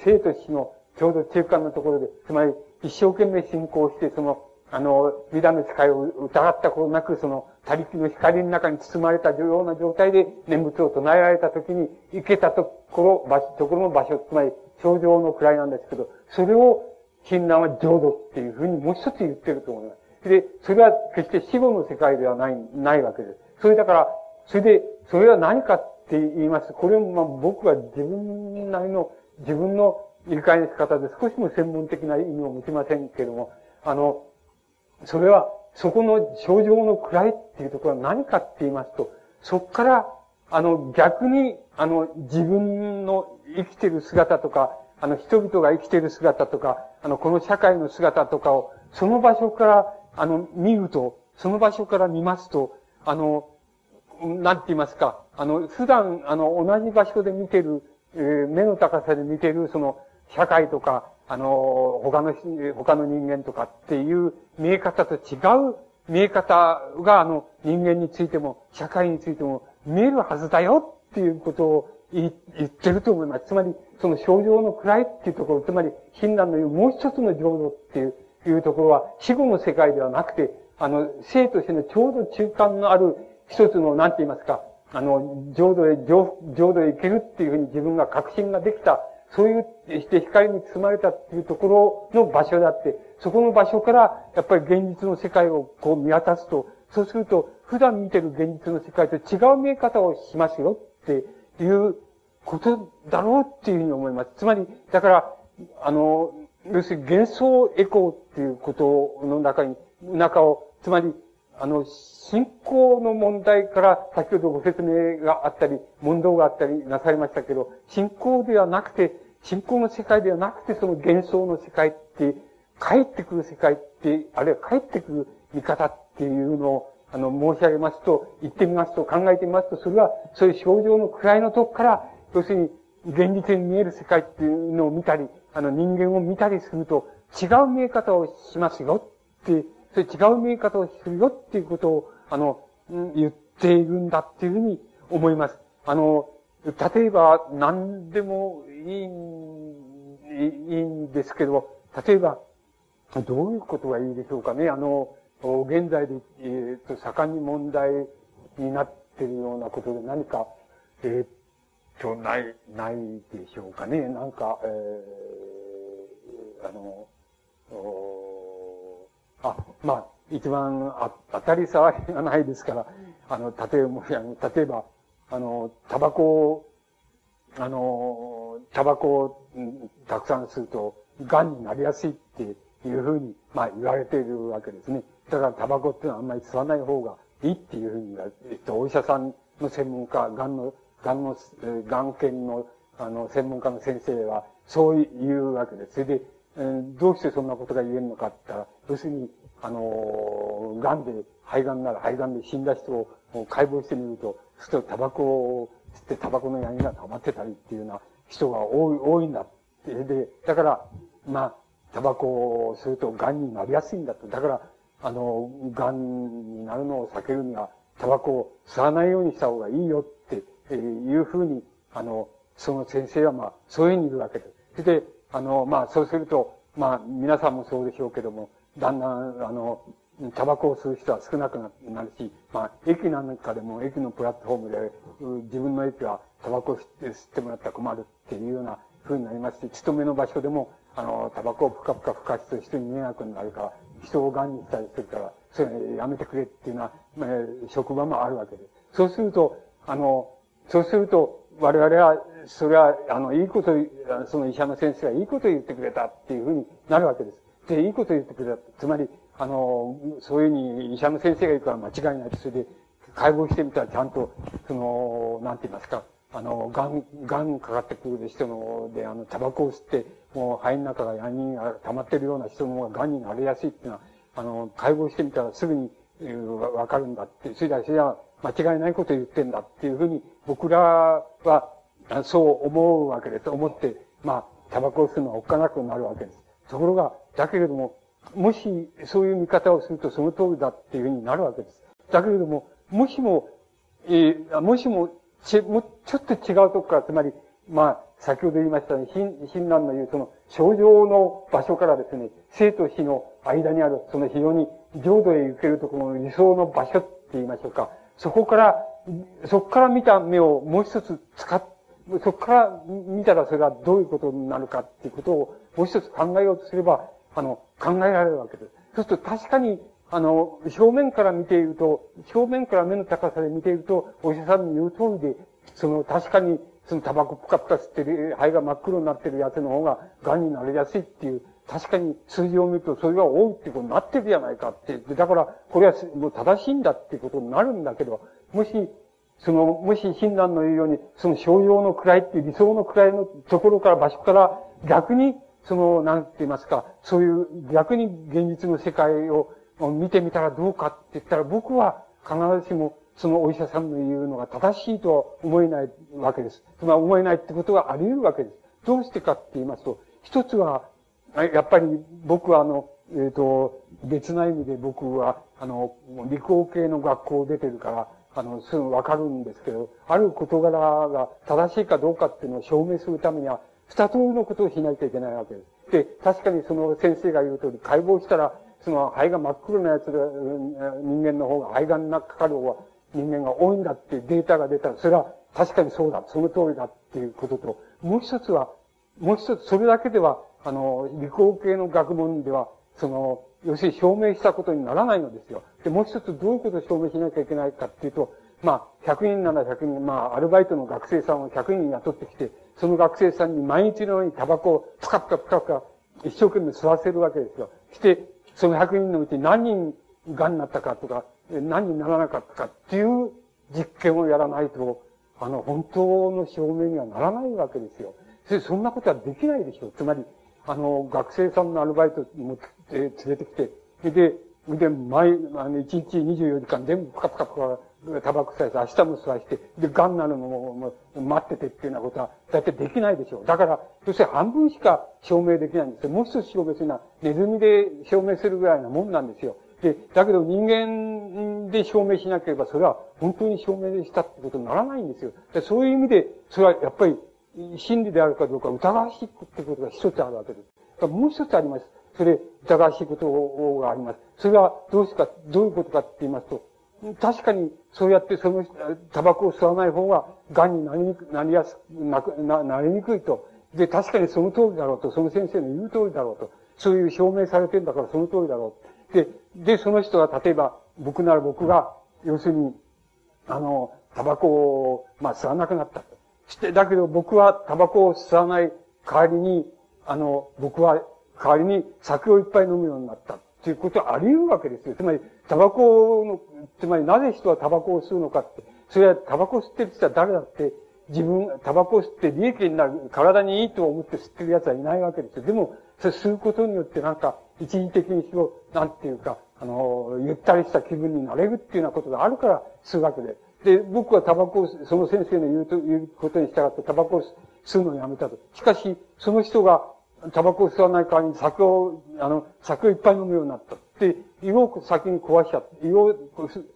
生と死のちょうど中間のところで、つまり、一生懸命信仰して、その、あの、美談の使いを疑ったことなく、その、他力の光の中に包まれたような状態で念仏を唱えられたときに、行けたところ、場所、ところの場所、つまり、頂上の位なんですけど、それを、親鸞は浄土っていうふうにもう一つ言ってると思います。で、それは決して死後の世界ではない、ないわけです。それだから、それで、それは何かって言います、これもまあ僕は自分なりの、自分の理解の仕方で少しも専門的な意味を持ちませんけれども、あの、それは、そこの症状の位っていうところは何かって言いますと、そこから、あの、逆に、あの、自分の生きてる姿とか、あの、人々が生きてる姿とか、あの、この社会の姿とかを、その場所から、あの、見ると、その場所から見ますと、あの、なんて言いますか、あの、普段、あの、同じ場所で見てる、えー、目の高さで見てる、その、社会とか、あの、他の、他の人間とかっていう見え方と違う見え方が、あの、人間についても、社会についても見えるはずだよっていうことを言ってると思います。つまり、その症状の位っていうところ、つまり、親鸞の言うもう一つの浄土っていういうところは、死後の世界ではなくて、あの、生としてのちょうど中間のある一つの、なんて言いますか、あの、浄土へ、浄土へ行けるっていうふうに自分が確信ができたそういうして光に包まれたっていうところの場所であって、そこの場所から、やっぱり現実の世界をこう見渡すと、そうすると、普段見てる現実の世界と違う見え方をしますよっていうことだろうっていうふうに思います。つまり、だから、あの、要するに幻想エコーっていうことの中に、中を、つまり、あの、信仰の問題から、先ほどご説明があったり、問答があったりなさいましたけど、信仰ではなくて、信仰の世界ではなくて、その幻想の世界って、帰ってくる世界って、あるいは帰ってくる見方っていうのを、あの、申し上げますと、言ってみますと、考えてみますと、それは、そういう症状の位のとこから、要するに、現実に見える世界っていうのを見たり、あの、人間を見たりすると、違う見え方をしますよって、それ違う見え方をするよっていうことを、あの、言っているんだっていうふうに思います。あの、例えば、何でもいい、いいんですけど、例えば、どういうことがいいでしょうかね。あの、現在で、えっ、と、盛んに問題になっているようなことで何か、えっ、ー、と、ない、ないでしょうかね。なんか、えー、あの、あ、まあ、一番あ当たり障りがないですから、あの、例えば、例えば、あの、タバコを、あの、タバコをたくさん吸うと、癌になりやすいっていうふうに、まあ言われているわけですね。だからタバコってのはあんまり吸わない方がいいっていうふうに、えっと、お医者さんの専門家、癌の、癌の、癌研の、あの、専門家の先生は、そう言うわけです。それで、えー、どうしてそんなことが言えるのかって言ったら、要するに、あの、癌で、肺がんなら肺がんで死んだ人を解剖してみると、するとタバコを吸ってタバコの闇が溜まってたりっていうような人が多い、多いんだって。で、だから、まあ、タバコをすると癌になりやすいんだと。だから、あの、癌になるのを避けるには、タバコを吸わないようにした方がいいよっていうふうに、あの、その先生はまあ、そういうふうに言うわけです。で、あの、まあ、そうすると、まあ、皆さんもそうでしょうけども、だんだん、あの、タバコを吸う人は少なくなるし、まあ、駅なんかでも、駅のプラットフォームで、自分の駅はタバコを吸って吸ってもらったら困るっていうような風になりますし、勤めの場所でも、あの、タバコをぷかぷかふかする人に迷惑になるから、人を癌にしたりするから、それやめてくれっていうのは、まあ、職場もあるわけです。そうすると、あの、そうすると、我々は、それは、あの、いいこと、その医者の先生がいいこと言ってくれたっていうふうになるわけです。で、いいこと言ってくれた。つまり、あの、そういうふうに医者の先生が言うから間違いないそれで、解剖してみたらちゃんと、その、なんて言いますか、あの、ガン、ガンかかってくる人の、で、あの、タバコを吸って、もう肺の中がヤニが溜まってるような人の方がガンになりやすいっていうのは、あの、解剖してみたらすぐに、えー、わかるんだって、それでは、それは間違いないことを言ってんだっていうふうに、僕らは、そう思うわけです。思って、まあ、タバコを吸うのはおっかなくなるわけです。ところが、だけれども、もし、そういう見方をするとその通りだっていうふうになるわけです。だけれども、もしも、えー、もしも、ち、もちょっと違うとこから、つまり、まあ、先ほど言いましたね、貧、貧難の言うその、症状の場所からですね、生と死の間にある、その非常に浄土へ行けるところの理想の場所って言いましょうか。そこから、そこから見た目をもう一つ使っ、そこから見たらそれがどういうことになるかっていうことをもう一つ考えようとすれば、あの、考えられるわけです。そうすると確かにあの、正面から見ていると、正面から目の高さで見ていると、お医者さんの言う通りで、その、確かに、そのタバコプカプカ吸ってる、肺が真っ黒になってるやつの方が、癌になりやすいっていう、確かに数字を見ると、それが多いってことになってるじゃないかって。だから、これはもう正しいんだっていうことになるんだけど、もし、その、もし診断の言うように、その症状の位っていう理想の位のところから、場所から、逆に、その、なんて言いますか、そういう逆に現実の世界を見てみたらどうかって言ったら、僕は必ずしもそのお医者さんの言うのが正しいとは思えないわけです。つまり思えないってことがあり得るわけです。どうしてかって言いますと、一つは、やっぱり僕はあの、えっ、ー、と、別な意味で僕は、あの、理工系の学校を出てるから、あの、すぐわかるんですけど、ある事柄が正しいかどうかっていうのを証明するためには、二通りのことをしないといけないわけです。で、確かにその先生が言う通り、解剖したら、その肺が真っ黒なやつで、人間の方が肺がんなかかる方が人間が多いんだっていうデータが出たら、それは確かにそうだ、その通りだっていうことと、もう一つは、もう一つ、それだけでは、あの、理工系の学問では、その、要するに証明したことにならないのですよ。で、もう一つどういうことを証明しなきゃいけないかっていうと、まあ、100人なら100人、まあ、アルバイトの学生さんを100人雇ってきて、その学生さんに毎日のようにタバコをプカプカプカプカ一生懸命吸わせるわけですよ。して、その100人のうち何人癌になったかとか、何にならなかったかっていう実験をやらないと、あの、本当の証明にはならないわけですよ。そんなことはできないでしょう。つまり、あの、学生さんのアルバイトも連れてきて、で、で、毎、あの、1日24時間全部プカプカプカタバコ吸わして、明日も吸わして、で、癌なのも待っててっていうようなことは、だってできないでしょう。だから、要するに半分しか証明できないんですよ。もう一つ証明するのは、ネズミで証明するぐらいなもんなんですよ。で、だけど人間で証明しなければ、それは本当に証明したってことにならないんですよ。でそういう意味で、それはやっぱり、真理であるかどうか疑わしいってことが一つあるわけです。もう一つあります。それ、疑わしいことがあります。それはどうしか、どういうことかって言いますと、確かに、そうやってその、タバコを吸わない方が、癌になりにく、なりやすく、な、な、りにくいと。で、確かにその通りだろうと、その先生の言う通りだろうと。そういう証明されてんだからその通りだろう。で、で、その人が例えば、僕なら僕が、要するに、あの、タバコを、まあ、吸わなくなったと。して、だけど僕はタバコを吸わない代わりに、あの、僕は代わりに酒をいっぱい飲むようになった。っていうことはあり得るわけですよ。つまり、タバコの、つまりなぜ人はタバコを吸うのかって、それはタバコ吸ってる人は誰だって、自分、タバコ吸って利益になる、体にいいと思って吸ってる奴はいないわけですよ。でも、それ吸うことによってなんか、一時的にしろ、なんていうか、あの、ゆったりした気分になれるっていうようなことがあるから吸うわけで。で、僕はタバコを、その先生の言うと、言うことに従ってタバコを吸うのをやめたと。しかし、その人がタバコを吸わない代わりに酒を、あの、酒をいっぱい飲むようになった。で、胃を先に壊しちゃった。胃を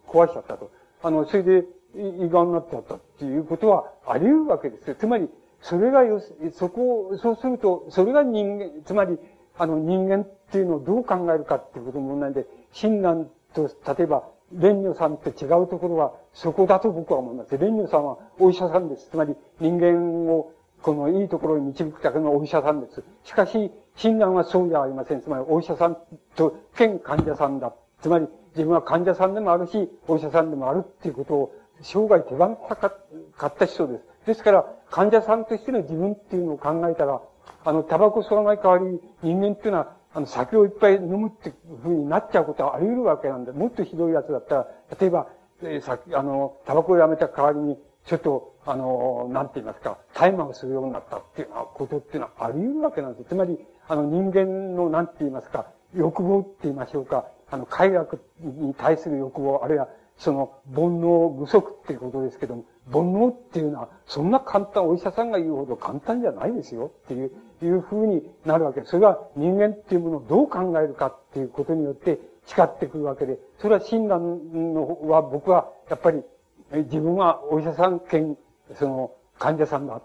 壊しちゃったと。あの、それで胃がんになっちゃったっていうことはあり得るわけですよ。つまり、それがよ、そこを、そうすると、それが人間、つまり、あの、人間っていうのをどう考えるかっていうことの問題で、親鸞と、例えば、蓮如さんって違うところは、そこだと僕は思います。蓮如さんはお医者さんです。つまり、人間をこのいいところに導くためのお医者さんです。しかし、診断はそうじゃありません。つまり、お医者さんと、兼患者さんだ。つまり、自分は患者さんでもあるし、お医者さんでもあるっていうことを、生涯手放さかった人です。ですから、患者さんとしての自分っていうのを考えたら、あの、タバコ吸わない代わりに人間っていうのは、あの、酒をいっぱい飲むっていうふうになっちゃうことはあり得るわけなんで、もっとひどいやつだったら、例えば、えー、さあの、タバコをやめた代わりに、ちょっと、あの、なんて言いますか、タイマーをするようになったっていうことっていうのはあり得るわけなんです。つまり、あの、人間の、なんて言いますか、欲望って言いましょうか、あの、快楽に対する欲望、あるいは、その、煩悩不足っていうことですけども、煩悩っていうのは、そんな簡単、お医者さんが言うほど簡単じゃないですよっていう、いう風になるわけです。それは人間っていうものをどう考えるかっていうことによって誓ってくるわけで、それは診断のは僕は、やっぱり、自分はお医者さん兼、その、患者さんだ、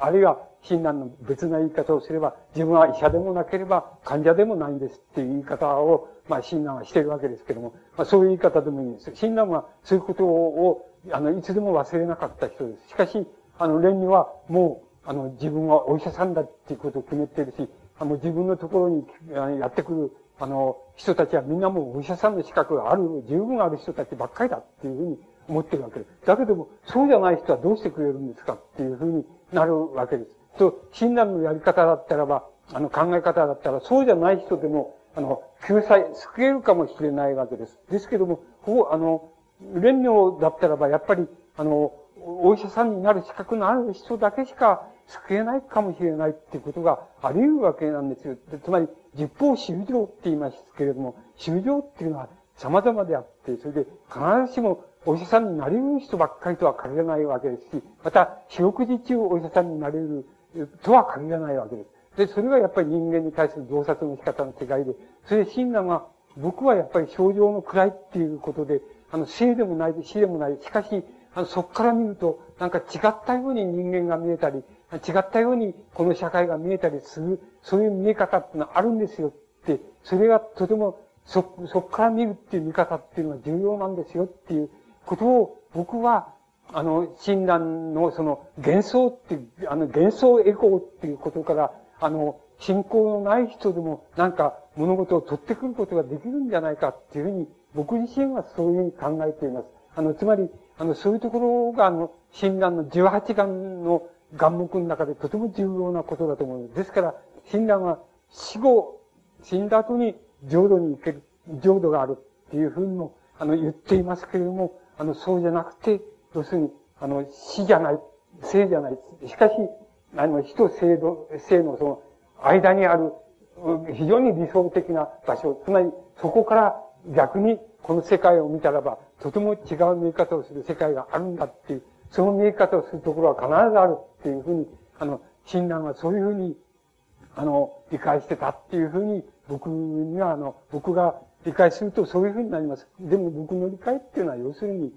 あるいは診断の別な言い方をすれば、自分は医者でもなければ患者でもないんですっていう言い方を、まあ診断はしてるわけですけども、まあそういう言い方でもいいんです。診断はそういうことを、あの、いつでも忘れなかった人です。しかし、あの、蓮にはもう、あの、自分はお医者さんだっていうことを決めてるし、あの、自分のところにやってくる、あの、人たちはみんなもうお医者さんの資格がある、十分ある人たちばっかりだっていうふうに思ってるわけです。だけども、そうじゃない人はどうしてくれるんですかっていうふうになるわけです。と、診断のやり方だったらば、あの、考え方だったら、そうじゃない人でも、あの、救済、救えるかもしれないわけです。ですけども、こう、あの、連名だったらば、やっぱり、あの、お医者さんになる資格のある人だけしか救えないかもしれないっていうことがあり得るわけなんですよ。つまり、十方修行って言いますけれども、修行っていうのは様々であって、それで必ずしもお医者さんになれる人ばっかりとは限らないわけですし、また、四六時中お医者さんになれるとは限らないわけです。で、それがやっぱり人間に対する洞察の仕方の違いで、それで親鸞は、僕はやっぱり症状の位っていうことで、あの、生でもない、死でもない。しかし、あの、そこから見ると、なんか違ったように人間が見えたり、違ったようにこの社会が見えたりする、そういう見え方ってのはあるんですよって、それがとても、そ、そこから見るっていう見方っていうのは重要なんですよっていうことを、僕は、あの、親鸞のその幻想っていう、あの幻想エゴーっていうことから、あの、信仰のない人でもなんか物事を取ってくることができるんじゃないかっていうふうに、僕自身はそういうふうに考えています。あの、つまり、あの、そういうところが、あの、親鸞の18眼の眼目の中でとても重要なことだと思います。ですから、親鸞は死後、死んだ後に浄土に行ける、浄土があるっていうふうにも、あの、言っていますけれども、あの、そうじゃなくて、要するに、あの、死じゃない、生じゃない。しかし、あの、死と生の、生のその、間にある、非常に理想的な場所。つまり、そこから逆に、この世界を見たらば、とても違う見え方をする世界があるんだっていう、その見え方をするところは必ずあるっていうふうに、あの、親鸞はそういうふうに、あの、理解してたっていうふうに、僕には、あの、僕が理解するとそういうふうになります。でも僕の理解っていうのは、要するに、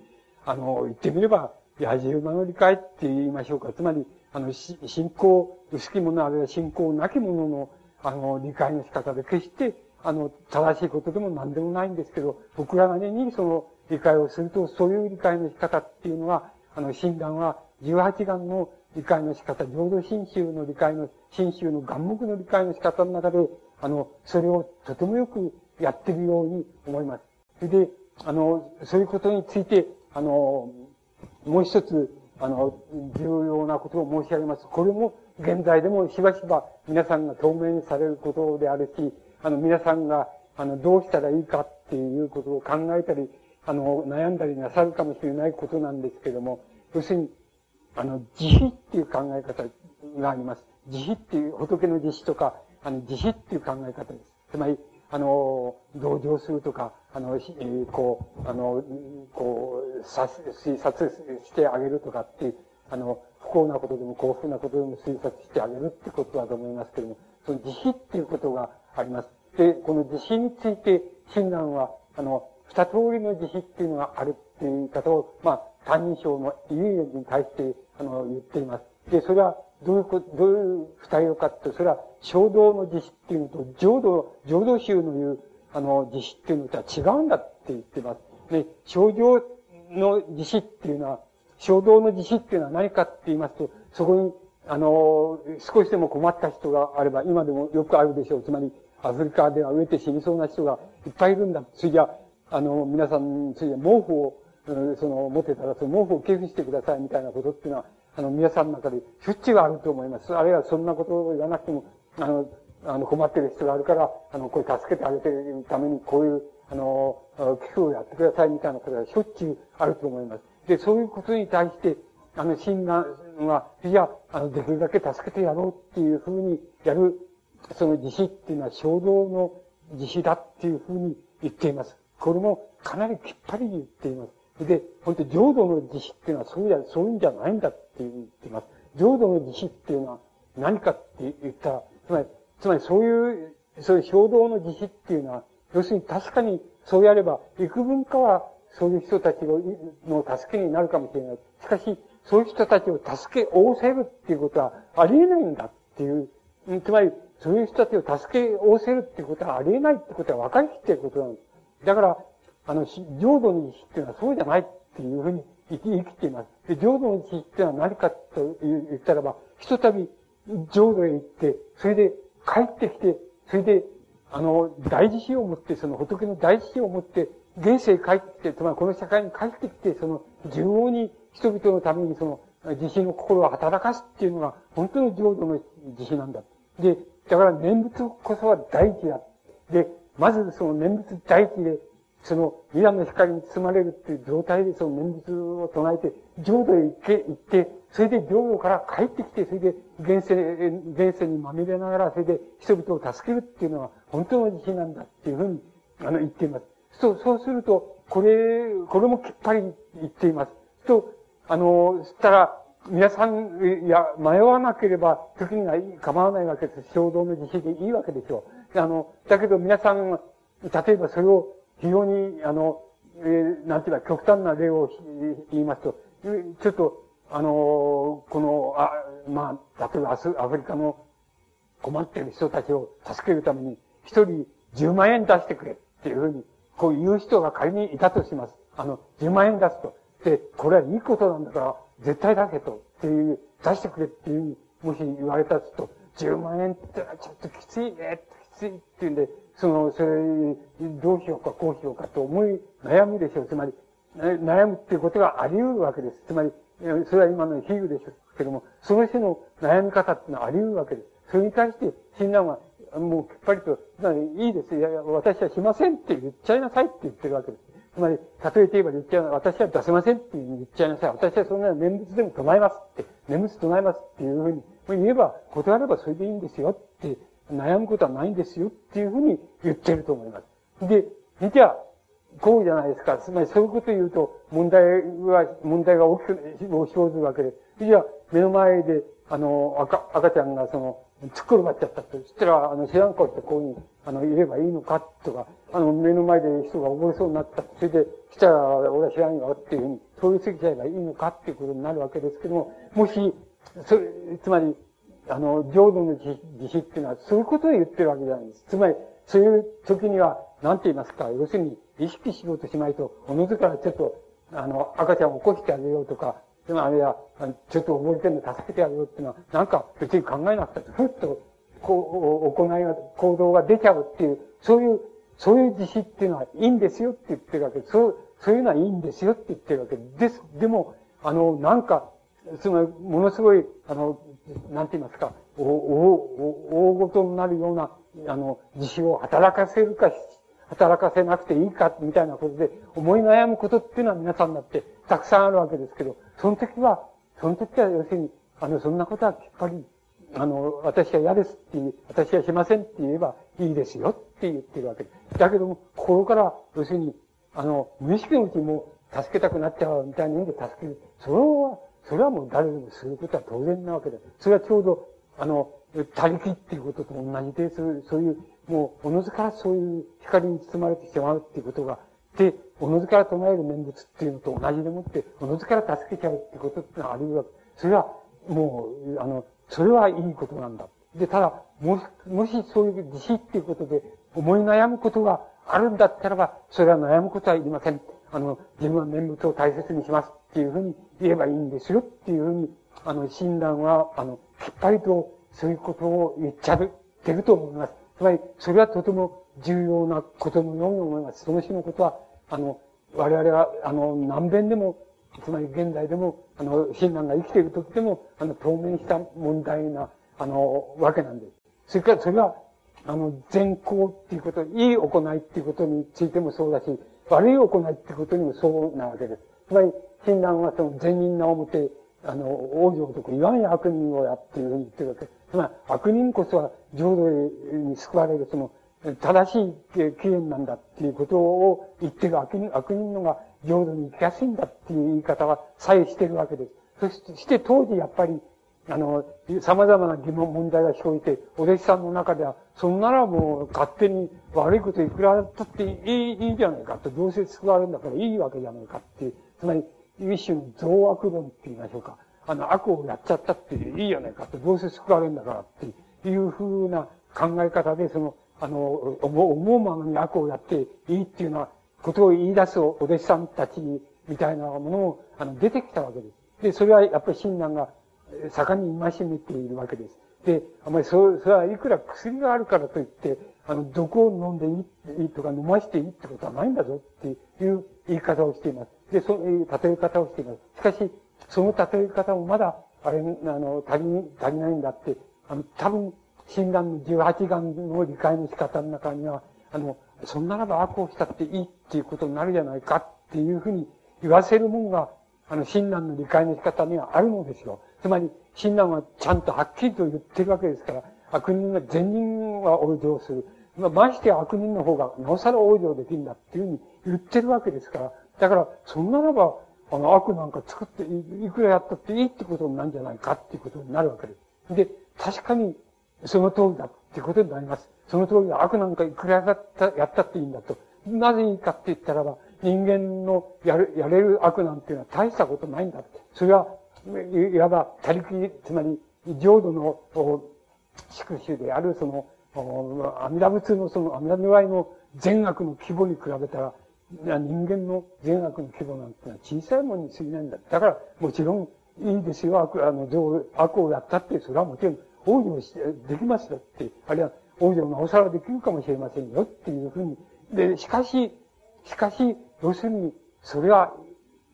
あの、言ってみれば、野獣馬の理解って言いましょうか。つまり、あの、信仰、薄き者あるいは信仰なき者の、あの、理解の仕方で、決して、あの、正しいことでも何でもないんですけど、僕らなりにその理解をすると、そういう理解の仕方っていうのは、あの、診断は18眼の理解の仕方、浄土真宗の理解の、真宗の眼目の理解の仕方の中で、あの、それをとてもよくやってるように思います。それで、あの、そういうことについて、あの、もう一つ、あの、重要なことを申し上げます。これも、現在でもしばしば皆さんが透明されることであるし、あの、皆さんが、あの、どうしたらいいかっていうことを考えたり、あの、悩んだりなさるかもしれないことなんですけども、要するに、あの、慈悲っていう考え方があります。慈悲っていう、仏の慈悲とか、あの、慈悲っていう考え方です。つまり、あの、同情するとか、あの、こう、あの、こう、さ推察してあげるとかっていう、あの、不幸なことでも幸福なことでも推察してあげるってことだと思いますけれども、その慈悲っていうことがあります。で、この慈悲について、親鸞は、あの、二通りの慈悲っていうのがあるっていう言い方を、まあ、単人称の遺言に対して、あの、言っています。で、それは、どういうこと、どういう二人かって、それは、衝動の慈悲っていうのと、浄土、浄土宗の言う、あの、慈悲っていうのとは違うんだって言ってます。で、症状の慈悲っていうのは、衝動の慈悲っていうのは何かって言いますと、そこに、あの、少しでも困った人があれば、今でもよくあるでしょう。つまり、アフリカでは飢えて死にそうな人がいっぱいいるんだ。それじゃ、あの、皆さん、それじゃ毛布を、その、持ってたら、その毛布を寄付してくださいみたいなことっていうのは、あの、皆さんの中でしょっちゅうあると思います。あるいはそんなことを言わなくても、あの、あの、困ってる人があるから、あの、これ助けてあげてるために、こういう、あの、寄付をやってくださいみたいなことがしょっちゅうあると思います。で、そういうことに対して、あの、診断は、じゃあ、あの、できるだけ助けてやろうっていうふうにやる、その自死っていうのは衝動の自死だっていうふうに言っています。これもかなりきっぱり言っています。で、本当浄土の自死っていうのはそうじゃ、そういうんじゃないんだっていう言っています。浄土の自死っていうのは何かって言ったら、つまり、つまりそういう、そういう衝動の自死っていうのは、要するに確かにそうやれば、幾分かはそういう人たちの助けになるかもしれない。しかし、そういう人たちを助け、応せるっていうことはありえないんだっていう、つまり、そういう人たちを助け、応せるっていうことはありえないってことは分かりきってることなんです。だから、あの、浄土の意志っていうのはそうじゃないっていうふうに生き生きています。で、浄土の意志っていうのは何かと言ったらば、ひとたび浄土へ行って、それで帰ってきて、それで、あの、大慈悲を持って、その仏の大慈悲を持って、現世へ帰って、つまりこの社会に帰ってきて、その、順応に人々のためにその、慈悲の心を働かすっていうのが、本当の浄土の慈悲なんだ。で、だから念仏こそは大事だ。で、まずその念仏大事で、その未来の光に包まれるっていう状態でその念仏を唱えて、浄土へ行って、行って、それで浄土から帰ってきて、それで現世、現世にまみれながら、それで人々を助けるっていうのは本当の慈悲なんだっていうふうに、あの、言っています。そう、そうすると、これ、これもきっぱり言っています。と、あの、そしたら、皆さん、いや、迷わなければ、時には構わないわけです。衝動の自信でいいわけでしょう。あの、だけど皆さん、例えばそれを非常に、あの、えー、なんていうか、極端な例を言いますと、ちょっと、あの、この、あ、まあ、例えばアフリカの困っている人たちを助けるために、一人10万円出してくれっていうふうに、こういう人が仮にいたとします。あの、10万円出すと。で、これはいいことなんだから、絶対出せと、っていう、出してくれっていう、もし言われたと、10万円ってのはちょっときついね、ついっていうんで、その、それ、どうしようか、こうしようかと思い悩むでしょう。つまり、悩むっていうことがあり得るわけです。つまり、それは今の比喩でしょうけども、その人の悩み方っていうのはあり得るわけです。それに対して、親鸞は、もうきっぱりと、つまり、いいです。いやいや、私はしませんって言っちゃいなさいって言ってるわけです。つまり、例えて言えば言っちゃう、私は出せませんって言っちゃいなさい。私はそんな念仏でも唱えますって、念仏唱えますっていうふうに、言えば、断ればそれでいいんですよって、悩むことはないんですよっていうふうに言ってると思います。で、じゃあ、こうじゃないですか。つまりそういうこと言うと、問題は、問題が大きく、生ずるわけで。じゃあ、目の前で、あの、赤、赤ちゃんがその、突っ転がっちゃったと。そしたら、あの、知らん顔してこういうに、あの、言えばいいのかとか、あの、目の前で人が溺れそうになった。それで、したら、俺は知らんよっていうふうに、通り過ぎちゃえばいいのかっていうことになるわけですけども、もし、それ、つまり、あの、浄土の自死っていうのは、そういうことを言ってるわけじゃないです。つまり、そういう時には、何て言いますか、要するに、意識しようとしないと、おのずからちょっと、あの、赤ちゃんを起こしてあげようとか、でもあれは、ちょっと溺れてるの助けてあげようっていうのは、なんか別に考えなくて、ふっと、こう、行いが、行動が出ちゃうっていう、そういう、そういう自死っていうのはいいんですよって言ってるわけです。そう、そういうのはいいんですよって言ってるわけです。でも、あの、なんか、その、ものすごい、あの、なんて言いますか、お、お、大ごとになるような、あの、自死を働かせるか、働かせなくていいか、みたいなことで、思い悩むことっていうのは皆さんだってたくさんあるわけですけど、その時は、その時は要するに、あの、そんなことはきっぱり、あの、私は嫌ですって言う、私はしませんって言えばいいですよって言ってるわけです。だけども、心から、要するに、あの、無意識のうちにも助けたくなっちゃうみたいな意味で助ける。それは、それはもう誰でもすることは当然なわけで。それはちょうど、あの、他力っていうことと同じで、そういう、そういう、もう、おのずからそういう光に包まれてしまうっていうことが、で、おのずから唱える念仏っていうのと同じでもって、おのずから助けちゃうっていうことってのはあるわけ。それは、もう、あの、それはいいことなんだ。で、ただ、もし、もしそういう自死っていうことで思い悩むことがあるんだったらば、それは悩むことはいりません。あの、自分は念仏を大切にしますっていうふうに言えばいいんですよっていうふうに、あの、診断は、あの、きっぱりとそういうことを言っちゃってると思います。つまり、それはとても重要なことのように思います。その種のことは、あの、我々は、あの、何遍でも、つまり現在でも、あの、親鸞が生きている時でも、あの、当面した問題な、あの、わけなんです。それから、それは、あの、善行っていうこと、いい行いっていうことについてもそうだし、悪い行いってことにもそうなわけです。つまり、親鸞はその善人な表、あの、王女とか言わんや悪人をやっているふうに言ってるわけ。つまり、悪人こそは浄土に救われる、その、正しい起源なんだっていうことを言ってる悪人、悪人のが浄土に行きやすいんだっていう言い方は左右してるわけです。そして当時やっぱり、あの、様々な疑問、問題が生じて、お弟子さんの中では、そんならもう勝手に悪いこといくらだったっていい、いいじゃないかと、どうせ救われるんだからいいわけじゃないかっていう、つまり、一種の増悪論って言いましょうか。あの、悪をやっちゃったっていいじゃないかと、どうせ救われるんだからっていうふうな考え方で、その、あの、思うままに悪をやっていいっていうようなことを言い出すお弟子さんたちみたいなものも、あの、出てきたわけです。で、それはやっぱり親鸞が盛んに戒めているわけです。で、あまりそ、それはいくら薬があるからといって、あの、毒を飲んでいいとか飲ましていいってことはないんだぞっていう言い方をしています。で、そういう例え方をしています。しかし、その例え方もまだ、あれ、あの、足り、足りないんだって、あの、多分、診断の18眼の理解の仕方の中には、あの、そんならば悪をしたっていいっていうことになるじゃないかっていうふうに言わせるもんが、あの、親鸞の理解の仕方にはあるのですよ。つまり、親鸞はちゃんとはっきりと言ってるわけですから、悪人が善人は往生する。まあまして悪人の方がなおさら往生できるんだっていうふうに言ってるわけですから。だから、そんならば、あの、悪なんか作っていくらやったっていいってことなんじゃないかっていうことになるわけです。で、確かに、その通りだっていうことになります。その通りだ。悪なんかいくらやった、やったっていいんだと。なぜいいかって言ったらば、人間のやる、やれる悪なんていうのは大したことないんだって。それは、いわば、他力、つまり、浄土の、宿主である、その、阿弥陀仏のその阿弥陀如来の善悪の規模に比べたら、人間の善悪の規模なんてのは小さいものに過ぎないんだ。だから、もちろん、いいですよ、悪、あの、悪をやったって、それはもちろん、往生して、できますよって、あるいは、往生なおさらできるかもしれませんよっていうふうに。で、しかし、しかし、要するに、それは、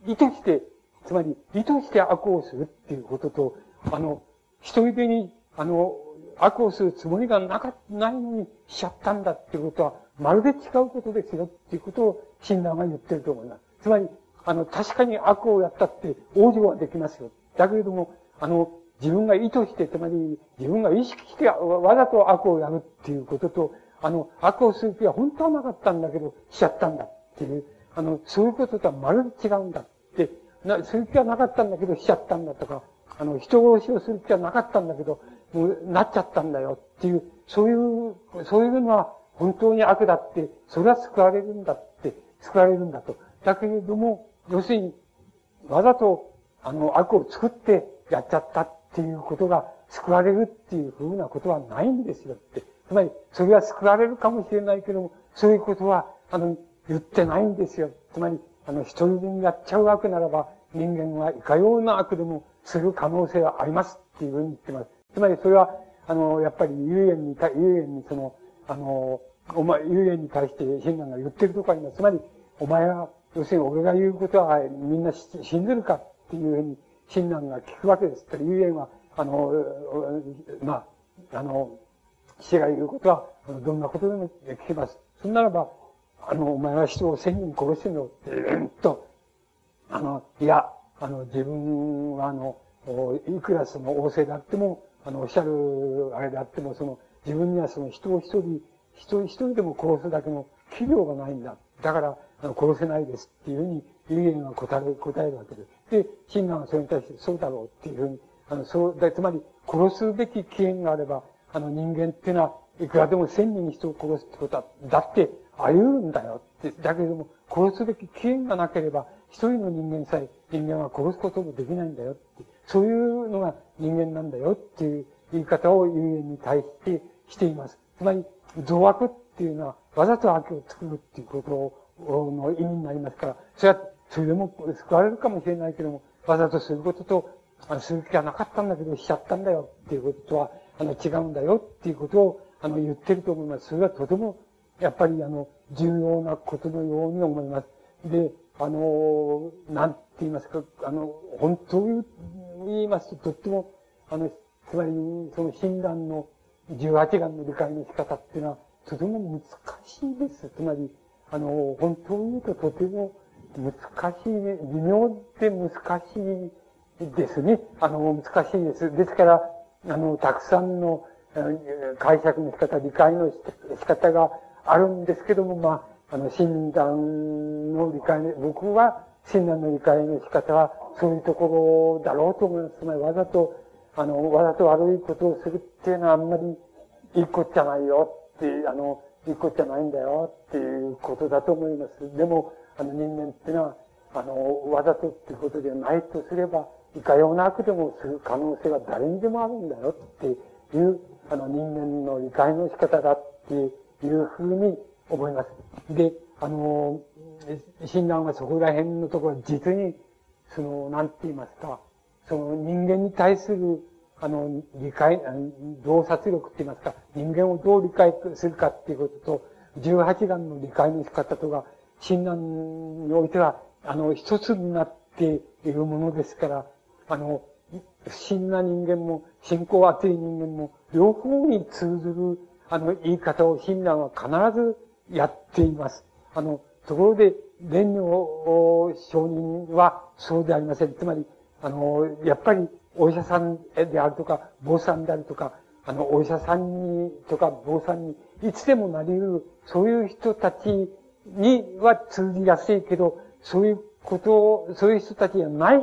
意図して、つまり、意図して悪をするっていうことと、あの、一人でに、あの、悪をするつもりがなか、ないのにしちゃったんだっていうことは、まるで違うことですよっていうことを、親鸞が言ってると思います。つまり、あの、確かに悪をやったって、往生はできますよ。だけれども、あの、自分が意図して、つまり、自分が意識してわざと悪をやるっていうことと、あの、悪をする気は本当はなかったんだけど、しちゃったんだっていう、あの、そういうこととはまるで違うんだって、な、する気はなかったんだけど、しちゃったんだとか、あの、人殺しをする気はなかったんだけど、もう、なっちゃったんだよっていう、そういう、そういうのは本当に悪だって、それは救われるんだって、救われるんだと。だけれども、要するに、わざと、あの、悪を作ってやっちゃったっていうことが救われるっていうふうなことはないんですよって。つまり、それは救われるかもしれないけども、そういうことは、あの、言ってないんですよ。つまり、あの、一人でやっちゃう悪ならば、人間はいかような悪でもする可能性はありますっていうふうに言ってます。つまり、それは、あの、やっぱり遊園に、遊園にその、あの、お前、遊園に対して親鸞が言ってるとこあります。つまり、お前は、要するに俺が言うことはみんな信ずるかっていうふうに親鸞が聞くわけです。たら、遊園は、あの、まあ、あの、死が言うことは、どんなことでも聞きます。そんならば、あの、お前は人を千人殺してんの？って、うんと、あの、いや、あの、自分はあの、いくらその王政であっても、あの、おっしゃるあれであっても、その、自分にはその人を一人、一人一人でも殺すだけの器量がないんだ。だから、あの、殺せないですっていうふうに、有言が答える、答えるわけです。で、親鸞はそれに対して、そうだろうっていうふうに、あの、そう、つまり、殺すべき危険があれば、あの、人間っていうのは、いくらでも千人に人を殺すってことは、だって、あり得るんだよって。だけれども、殺すべき危険がなければ、一人の人間さえ人間は殺すこともできないんだよって。そういうのが人間なんだよっていう言い方を遊園に対してしています。つまり、増悪っていうのは、わざと悪を作るっていうことの意味になりますから、それは、それでも救われるかもしれないけども、わざとすることと、あの、する気がなかったんだけど、しちゃったんだよっていうこととは、あの、違うんだよっていうことを、あの、言ってると思います。それはとても、やっぱり、あの、重要なことのように思います。で、あの、なんて言いますか、あの、本当に言いますと、とっても、あの、つまり、その診断の18眼の理解の仕方っていうのは、とても難しいです。つまり、あの、本当に言うととても難しい、ね微妙で難しいですね。あの、難しいです。ですから、あの、たくさんの解釈の仕方、理解の仕方があるんですけども、まあ、あの、診断の理解、僕は診断の理解の仕方はそういうところだろうと思います。つまりわざと、あの、わざと悪いことをするっていうのはあんまりいいことじゃないよっていう、あの、いいことじゃないんだよっていうことだと思います。でも、あの人間っていうのは、あの、わざとっていうことではないとすれば、いかような悪でもする可能性が誰にでもあるんだよっていう、あの人間の理解の仕方だっていういうふうに思います。で、あの、診断はそこら辺のところ、実に、その、なんて言いますか、その人間に対する、あの、理解、洞察力って言いますか、人間をどう理解するかっていうことと、18段の理解の仕方とか、診断においては、あの、一つになっているものですから、あの、不審な人間も、信仰厚い人間も、両方に通ずる、あの、言い方を親鸞は必ずやっています。あの、ところで、蓮如承認はそうでありません。つまり、あの、やっぱり、お医者さんであるとか、坊さんであるとか、あの、お医者さんに、とか、坊さんに、いつでもなり得る、そういう人たちには通じやすいけど、そういうことを、そういう人たちがない、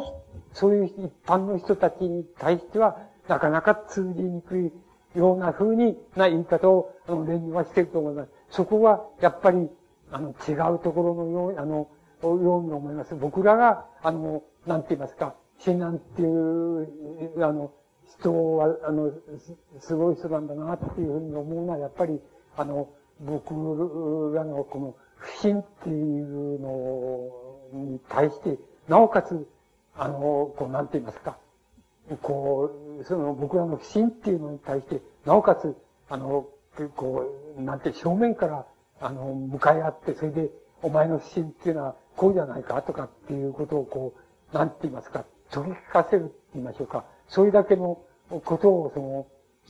そういう一般の人たちに対しては、なかなか通じにくいような風にな言い方を、あの、連はしていると思います。そこは、やっぱり、あの、違うところのよう、あの、ように思います。僕らが、あの、なんて言いますか、親鸞っていう、あの、人は、あの、すごい人なんだなっていうふうに思うのは、やっぱり、あの、僕らのこの、不信っていうのに対して、なおかつ、あの、こう、なんて言いますか、こう、その僕らの不信っていうのに対して、なおかつ、あの、こう、なんて正面から、あの、向かい合って、それで、お前の不信っていうのは、こうじゃないかとかっていうことをこう、なんて言いますか、解き聞かせるって言いましょうか。それだけのことを、その、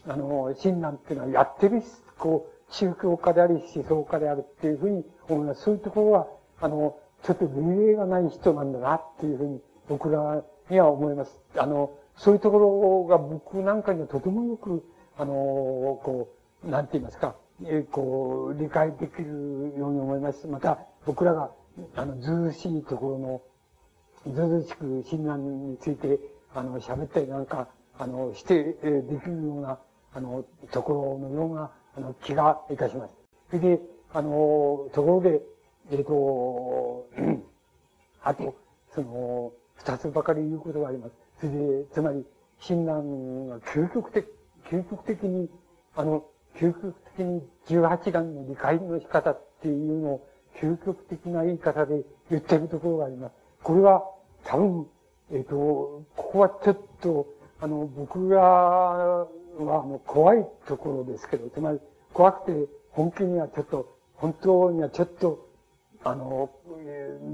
あの、親鸞っていうのはやってるし、こう、宗教家であり、思想家であるっていうふうに思います。そういうところは、あの、ちょっと類例がない人なんだなっていうふうに、僕らには思います。あの、そういうところが僕なんかにはとてもよく、あの、こう、なんて言いますか、えこう、理解できるように思います。また、僕らが、あの、ずうしいところの、ずうずしく診断について、あの、喋ったりなんか、あの、して、えできるような、あの、ところのような、あの、気がいたします。それで、あの、ところで、えっ、ー、と、あと、その、二つばかり言うことがあります。それで、つまり、親鸞が究極的、究極的に、あの、究極的に18段の理解の仕方っていうのを、究極的な言い方で言ってるところがあります。これは、多分、えっ、ー、と、ここはちょっと、あの、僕らは、あの、怖いところですけど、つまり、怖くて、本気にはちょっと、本当にはちょっと、あの、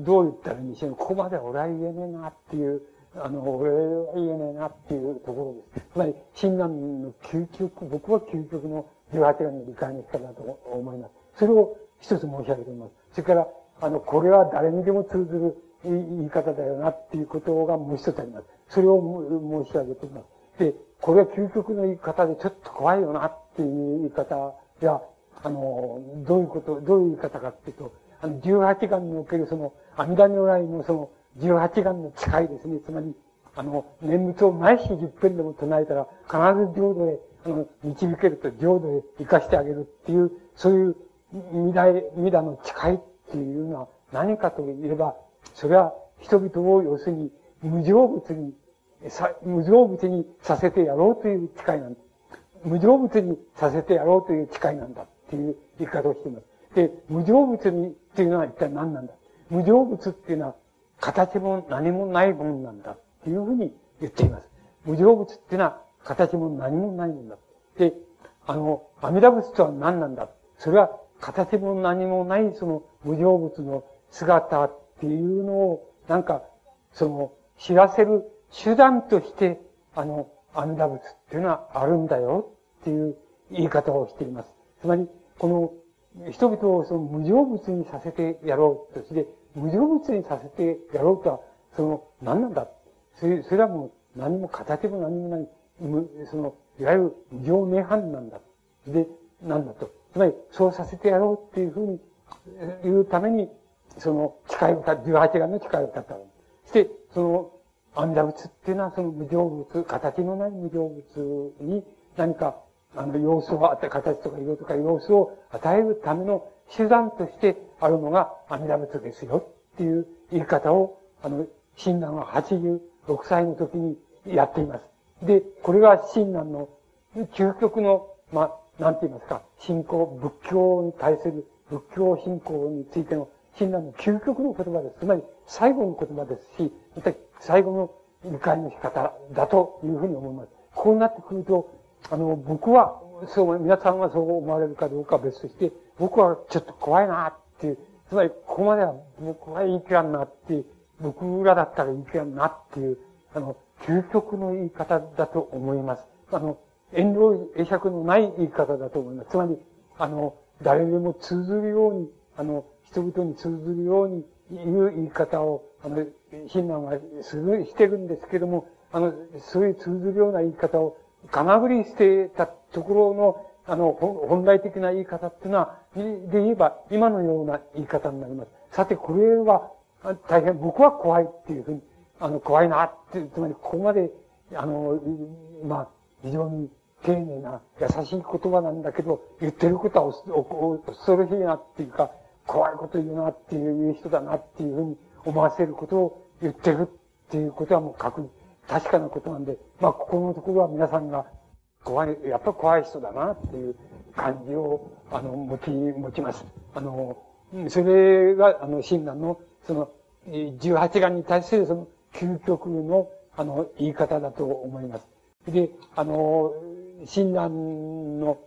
どう言ったらいいんでしょう。ここまで俺は言えねえなっていう、あの、俺は言えねえなっていうところです。つまり、親鸞の究極、僕は究極の18年の理解の仕方だと思います。それを一つ申し上げています。それから、あの、これは誰にでも通ずる言い方だよなっていうことがもう一つあります。それを申し上げています。で、これは究極の言い方でちょっと怖いよなっていう言い方が、あの、どういうこと、どういう言い方かっていうと、あの、18眼におけるその、阿弥陀如来のその、18眼の誓いですね。つまり、あの、念仏を毎日10分でも唱えたら、必ず浄土へ、あの、導けると浄土へ生かしてあげるっていう、そういう、未来、未来の誓いっていうのは何かといえば、それは人々を要するに無常物に、無常物にさせてやろうという誓いなんだ。無常物にさせてやろうという誓いなんだっていう言い方をしています。で、無常物にっていうのは一体何なんだ無常物っていうのは形も何もないものなんだっていうふうに言っています。無常物っていうのは形も何もないものだ。で、あの、阿弥陀仏とは何なんだそれは形も何もないその無常物の姿っていうのを、なんか、その、知らせる手段として、あの、阿弥陀仏っていうのはあるんだよっていう言い方をしています。つまり、この人々をその無常物にさせてやろうとして、無常物にさせてやろうとは、その、何なんだ？それそれはもう何も形も何もない、その、いわゆる無常名反なんだ。で、なんだと。つまり、そうさせてやろうっていうふうに、言うために、その、誓いを立て、18眼の誓いを立てた。そして、その、阿弥陀仏っていうのはその無常物、形のない無常物に何か、あの、様子を、形とか色とか様子を与えるための手段としてあるのが阿弥陀仏ですよっていう言い方を、あの、親鸞は86歳の時にやっています。で、これが親鸞の究極の、まあ、なんて言いますか、信仰、仏教に対する仏教信仰についての親鸞の究極の言葉です。つまり、最後の言葉ですし、また最後の理解の仕方だというふうに思います。こうなってくると、あの、僕は、そう、皆さんはそう思われるかどうかは別として、僕はちょっと怖いなっていう、つまり、ここまでは僕は言い切らんなっていう、僕らだったら言い切らんなっていう、あの、究極の言い方だと思います。あの、遠慮、会釈のない言い方だと思います。つまり、あの、誰でも通ずるように、あの、人々に通ずるように言う言い方を、あの、親鸞はする、してるんですけども、あの、そういう通ずるような言い方を、かまぐりしてたところの、あの、本来的な言い方っていうのは、で言えば、今のような言い方になります。さて、これは、大変僕は怖いっていうふうに、あの、怖いなって、つまりここまで、あの、まあ、非常に丁寧な、優しい言葉なんだけど、言ってることは恐ろしいなっていうか、怖いこと言うなっていう人だなっていうふうに思わせることを言ってるっていうことはもう確認、確かなことなんで、まあ、ここのところは皆さんが怖い、やっぱ怖い人だなっていう感じを、あの、持ち、持ちます。あの、それが、あの、親鸞の、その、18眼に対するその、究極の、あの、言い方だと思います。で、あの、親鸞の、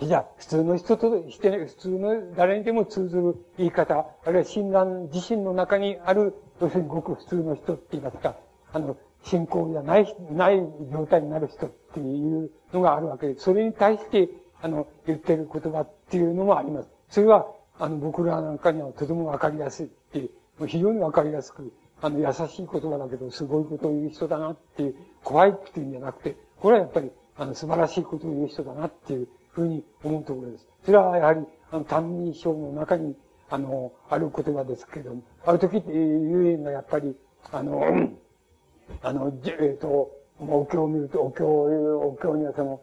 じゃあ、普通の人として、普通の誰にでも通ずる言い方、あるいは親鸞自身の中にある、要するにごく普通の人って言いますか、あの、信仰じゃない、ない状態になる人っていうのがあるわけで、それに対して、あの、言ってる言葉っていうのもあります。それは、あの、僕らなんかにはとてもわかりやすいっていう、非常にわかりやすく、あの、優しい言葉だけど、すごいことを言う人だなっていう、怖いっていうんじゃなくて、これはやっぱり、あの、素晴らしいことを言う人だなっていうふうに思うところです。それはやはり、あの、単二章の中に、あの、ある言葉ですけれども、ある時って、遊園がやっぱり、あの、あの、えっ、ー、と、お経を見ると、お経、お経にはその、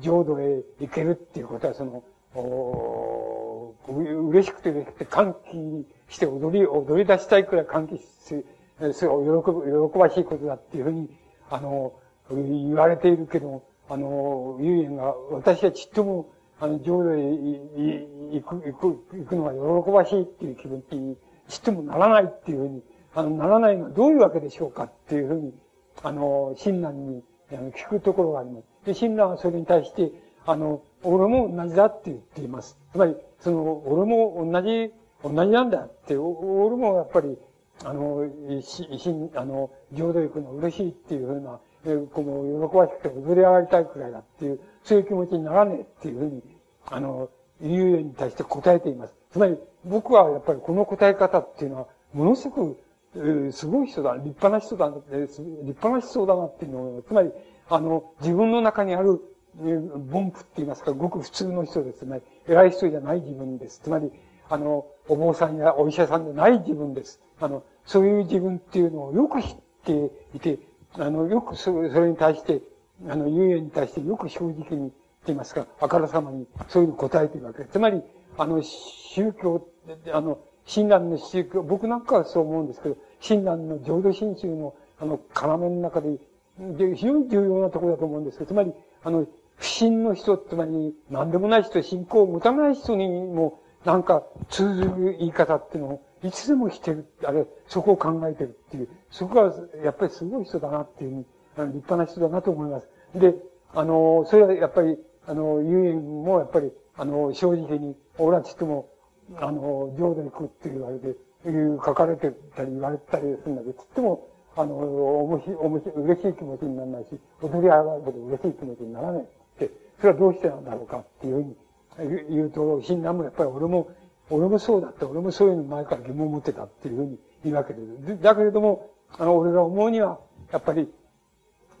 浄土へ行けるっていうことは、その、お嬉しくて嬉しくて歓喜して踊り、踊り出したいくらい歓喜する、それを喜ぶ、喜ばしいことだっていうふうに、あの、言われているけど、あの、遊園が、私はちっとも、あの、浄土へ行く、行く、行くのが喜ばしいっていう気分に、ちっともならないっていうふうにあの、ならないのはどういうわけでしょうかっていうふうに、あの、親鸞に聞くところがあります。で、親鸞はそれに対して、あの、俺も同じだって言っています。つまり、その、俺も同じ、同じなんだって、俺もやっぱり、あの、し、し、あの、浄土行くの嬉しいっていうふうな、えこの、喜ばしくて踊り上がりたいくらいだっていう、そういう気持ちにならねえっていうふうに、あの、言うように対して答えています。つまり、僕はやっぱりこの答え方っていうのは、ものすごくえー、すごい人だ、立派な人だ、えー、立派な思想だなっていうのを、つまり、あの、自分の中にある、えー、凡夫って言いますか、ごく普通の人ですね。偉い人じゃない自分です。つまり、あの、お坊さんやお医者さんじゃない自分です。あの、そういう自分っていうのをよく知っていて、あの、よくそれに対して、あの、遊園に対してよく正直にって言いますか、あからさまにそういうのを答えているわけです。つまり、あの、宗教、あの、親鸞の宗教、僕なんかはそう思うんですけど、親鸞の浄土真宗の、あの、要の中で、で、非常に重要なところだと思うんですけど、つまり、あの、不信の人、つまり、何でもない人、信仰を持たない人にも、なんか、通ずる言い方っていうのを、いつでもしてる、あれ、そこを考えてるっていう、そこは、やっぱりすごい人だなっていうふうに、立派な人だなと思います。で、あの、それはやっぱり、あの、遊園もやっぱり、あの、正直に、俺はちっとも、あの、浄土に行くって言われて、いう書かれてたり言われたりするんだけど、つっても、あの、おもし、おもし、嬉しい気持ちにならないし、踊り上がるほど嬉しい気持ちにならないって、それはどうしてなんだろうかっていうふうに言うと、親鸞もやっぱり俺も、俺もそうだって、俺もそういうの前から疑問を持ってたっていうふうに言うわけです。だけれども、あの、俺が思うには、やっぱり、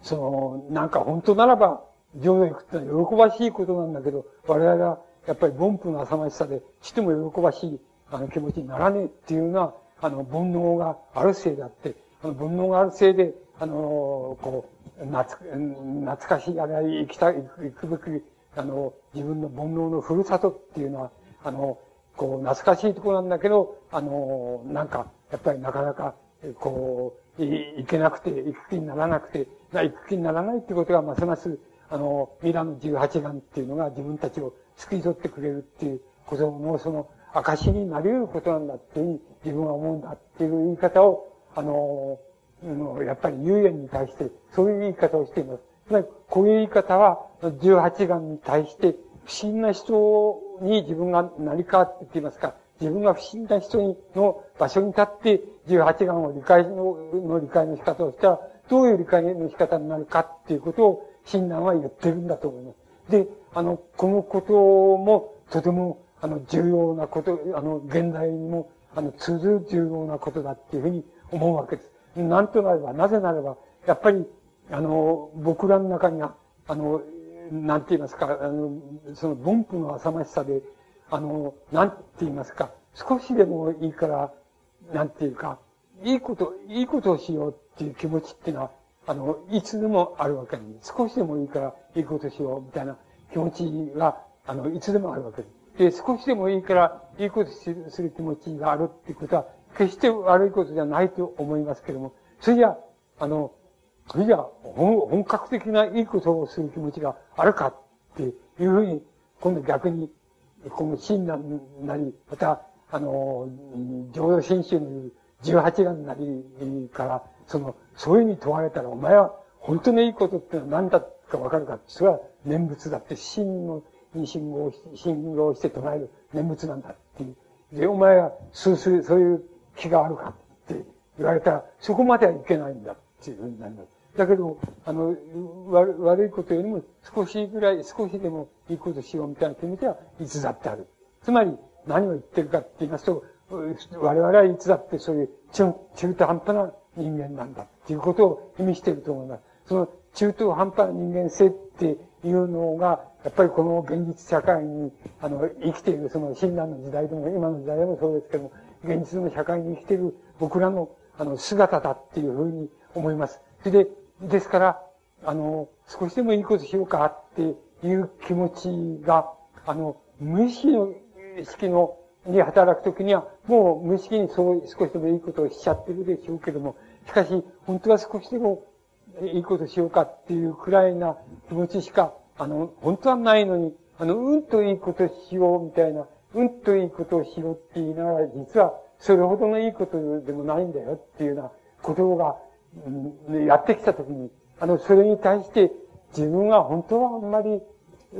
その、なんか本当ならば、上へ行くってのは喜ばしいことなんだけど、我々はやっぱり凡夫の浅ましさで、しても喜ばしい、あの気持ちにならねえっていうのは、あの、煩悩があるせいであって、あの、煩悩があるせいで、あの、こう、懐、懐かしい、あれは行きたい、行くべき、あの、自分の煩悩のふるさとっていうのは、あの、こう、懐かしいところなんだけど、あの、なんか、やっぱりなかなか、こう、い、いけなくて、行く気にならなくて、行く気にならないってことが、ますます、あの、ミラの十八眼っていうのが自分たちを救い取ってくれるっていうことの、その、証になり得ることなんだっていうふうに自分は思うんだっていう言い方を、あの、やっぱり遊園に対して、そういう言い方をしています。つまり、こういう言い方は、十八眼に対して、不審な人に自分が成り変わってって言いますか、自分が不審な人にの場所に立って、十八眼を理解の、の理解の仕方をしたら、どういう理解の仕方になるかっていうことを、親鸞は言ってるんだと思います。で、あの、このことも、とても、あの、重要なこと、あの、現代にも、あの、通ず重要なことだっていうふうに思うわけです。なんとなれば、なぜならば、やっぱり、あの、僕らの中には、あの、なんて言いますか、あの、その凡夫の浅ましさで、あの、なんて言いますか、少しでもいいから、なんていうか、いいこと、いいことをしようっていう気持ちっていうのは、あの、いつでもあるわけなんです。少しでもいいから、いいことしようみたいな気持ちが、あの、いつでもあるわけです。で、少しでもいいから、いいことする気持ちがあるっていうことは、決して悪いことじゃないと思いますけれども、それじゃ、あの、それじゃ、本格的ないいことをする気持ちがあるかっていうふうに、今度逆に、この親鸞なり、また、あの、浄土真宗の十八眼なりから、その、そういうふうに問われたら、お前は本当にいいことってのは何だかわかるかそれは念仏だって、真の、に信号し、信号して唱える念仏なんだっていう。で、お前は、そうする、そういう気があるかって言われたら、そこまではいけないんだっていうふうになります。だけど、あの、悪悪いことよりも少しぐらい、少しでもいいことしようみたいな気持ちはいつだってある。つまり、何を言ってるかって言いますと、我々はいつだってそういう中中途半端な人間なんだっていうことを意味していると思います。その中途半端な人間性っていうのが、やっぱりこの現実社会に、あの、生きている、その親鸞の時代でも、今の時代でもそうですけども、現実の社会に生きている僕らの、あの、姿だっていうふうに思います。それで、ですから、あの、少しでもいいことしようかっていう気持ちが、あの、無意識の、意識の、に働くときには、もう無意識にそう少しでもいいことをしちゃってるでしょうけども、しかし、本当は少しでもいいことしようかっていうくらいな気持ちしか、あの、本当はないのに、あの、うんといいことしようみたいな、うんといいことをしようって言いながら、実はそれほどのいいことでもないんだよっていうようなことが、やってきたときに、あの、それに対して自分は本当はあんまり、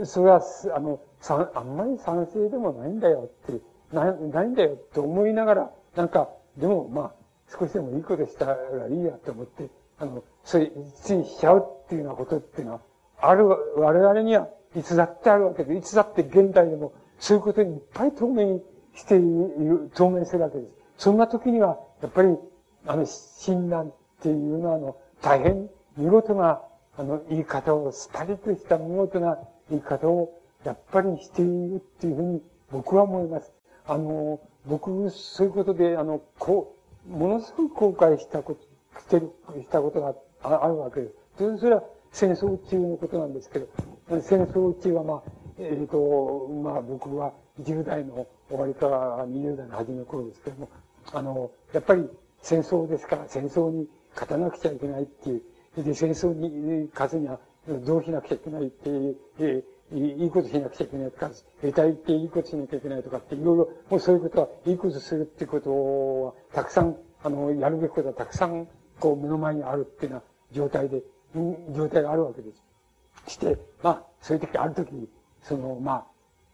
それは、あの、さあんまり賛成でもないんだよって、な、ないんだよって思いながら、なんか、でもまあ、少しでもいいことしたらいいやと思って、あの、そういう、ついしちゃうっていうようなことっていうのは、ある、我々にはいつだってあるわけで、いつだって現代でもそういうことにいっぱい透明している、透明するわけです。そんな時には、やっぱり、あの、親鸞っていうのは、あの、大変見事な、あの、言い方を、スパリとした見事な言い方を、やっぱりしているっていうふうに、僕は思います。あの、僕、そういうことで、あの、こう、ものすごく後悔したこと、してる、したことがあってあるわけです。それは戦争中のことなんですけど、戦争中はまあ、えっ、ー、と、まあ僕は10代の終わりから20代の初めの頃ですけども、あの、やっぱり戦争ですから戦争に勝たなくちゃいけないっていう、で、戦争に勝つにはどうしなくちゃいけないっていう、えいいことしなくちゃいけないとか、兵隊っていいことしなきゃいけないとかって、いろいろ、もうそういうことは、いいことするっていうことは、たくさん、あの、やるべきことはたくさん、こう、目の前にあるっていうような状態で、状態があるわけです。して、まあ、そういう時、ある時、その、まあ、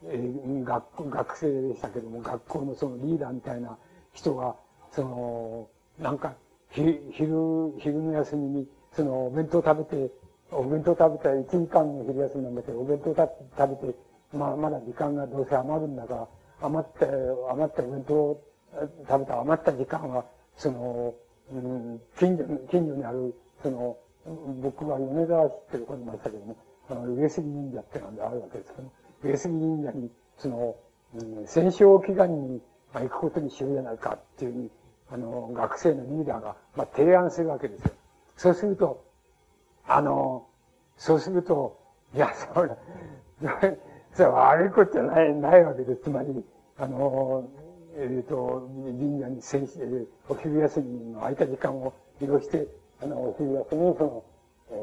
えー、学、学生でしたけども、学校のそのリーダーみたいな人が、その、なんか、昼、昼の休みに、その、お弁当食べて、お弁当食べたら1時間の昼休みなんだけど、お弁当食べて、まあ、まだ時間がどうせ余るんだから、余った、余ったお弁当を食べた余った時間は、その、うん、近所、近所にある、その、僕は米沢市ってところにいましたけども、あの、上杉忍者ってのがあるわけですけど、上杉忍者に、その、うん、戦勝祈願に行くことにしようじゃないかっていうふうに、あの、学生のリーダーが、まあ、提案するわけですよ。そうすると、あの、そうすると、いや、それ、それ悪いことじゃない、ないわけです。つまり、あの、えっ、ー、と、神社に戦士、お昼休みの空いた時間を利用して、あの、お昼休みにその、え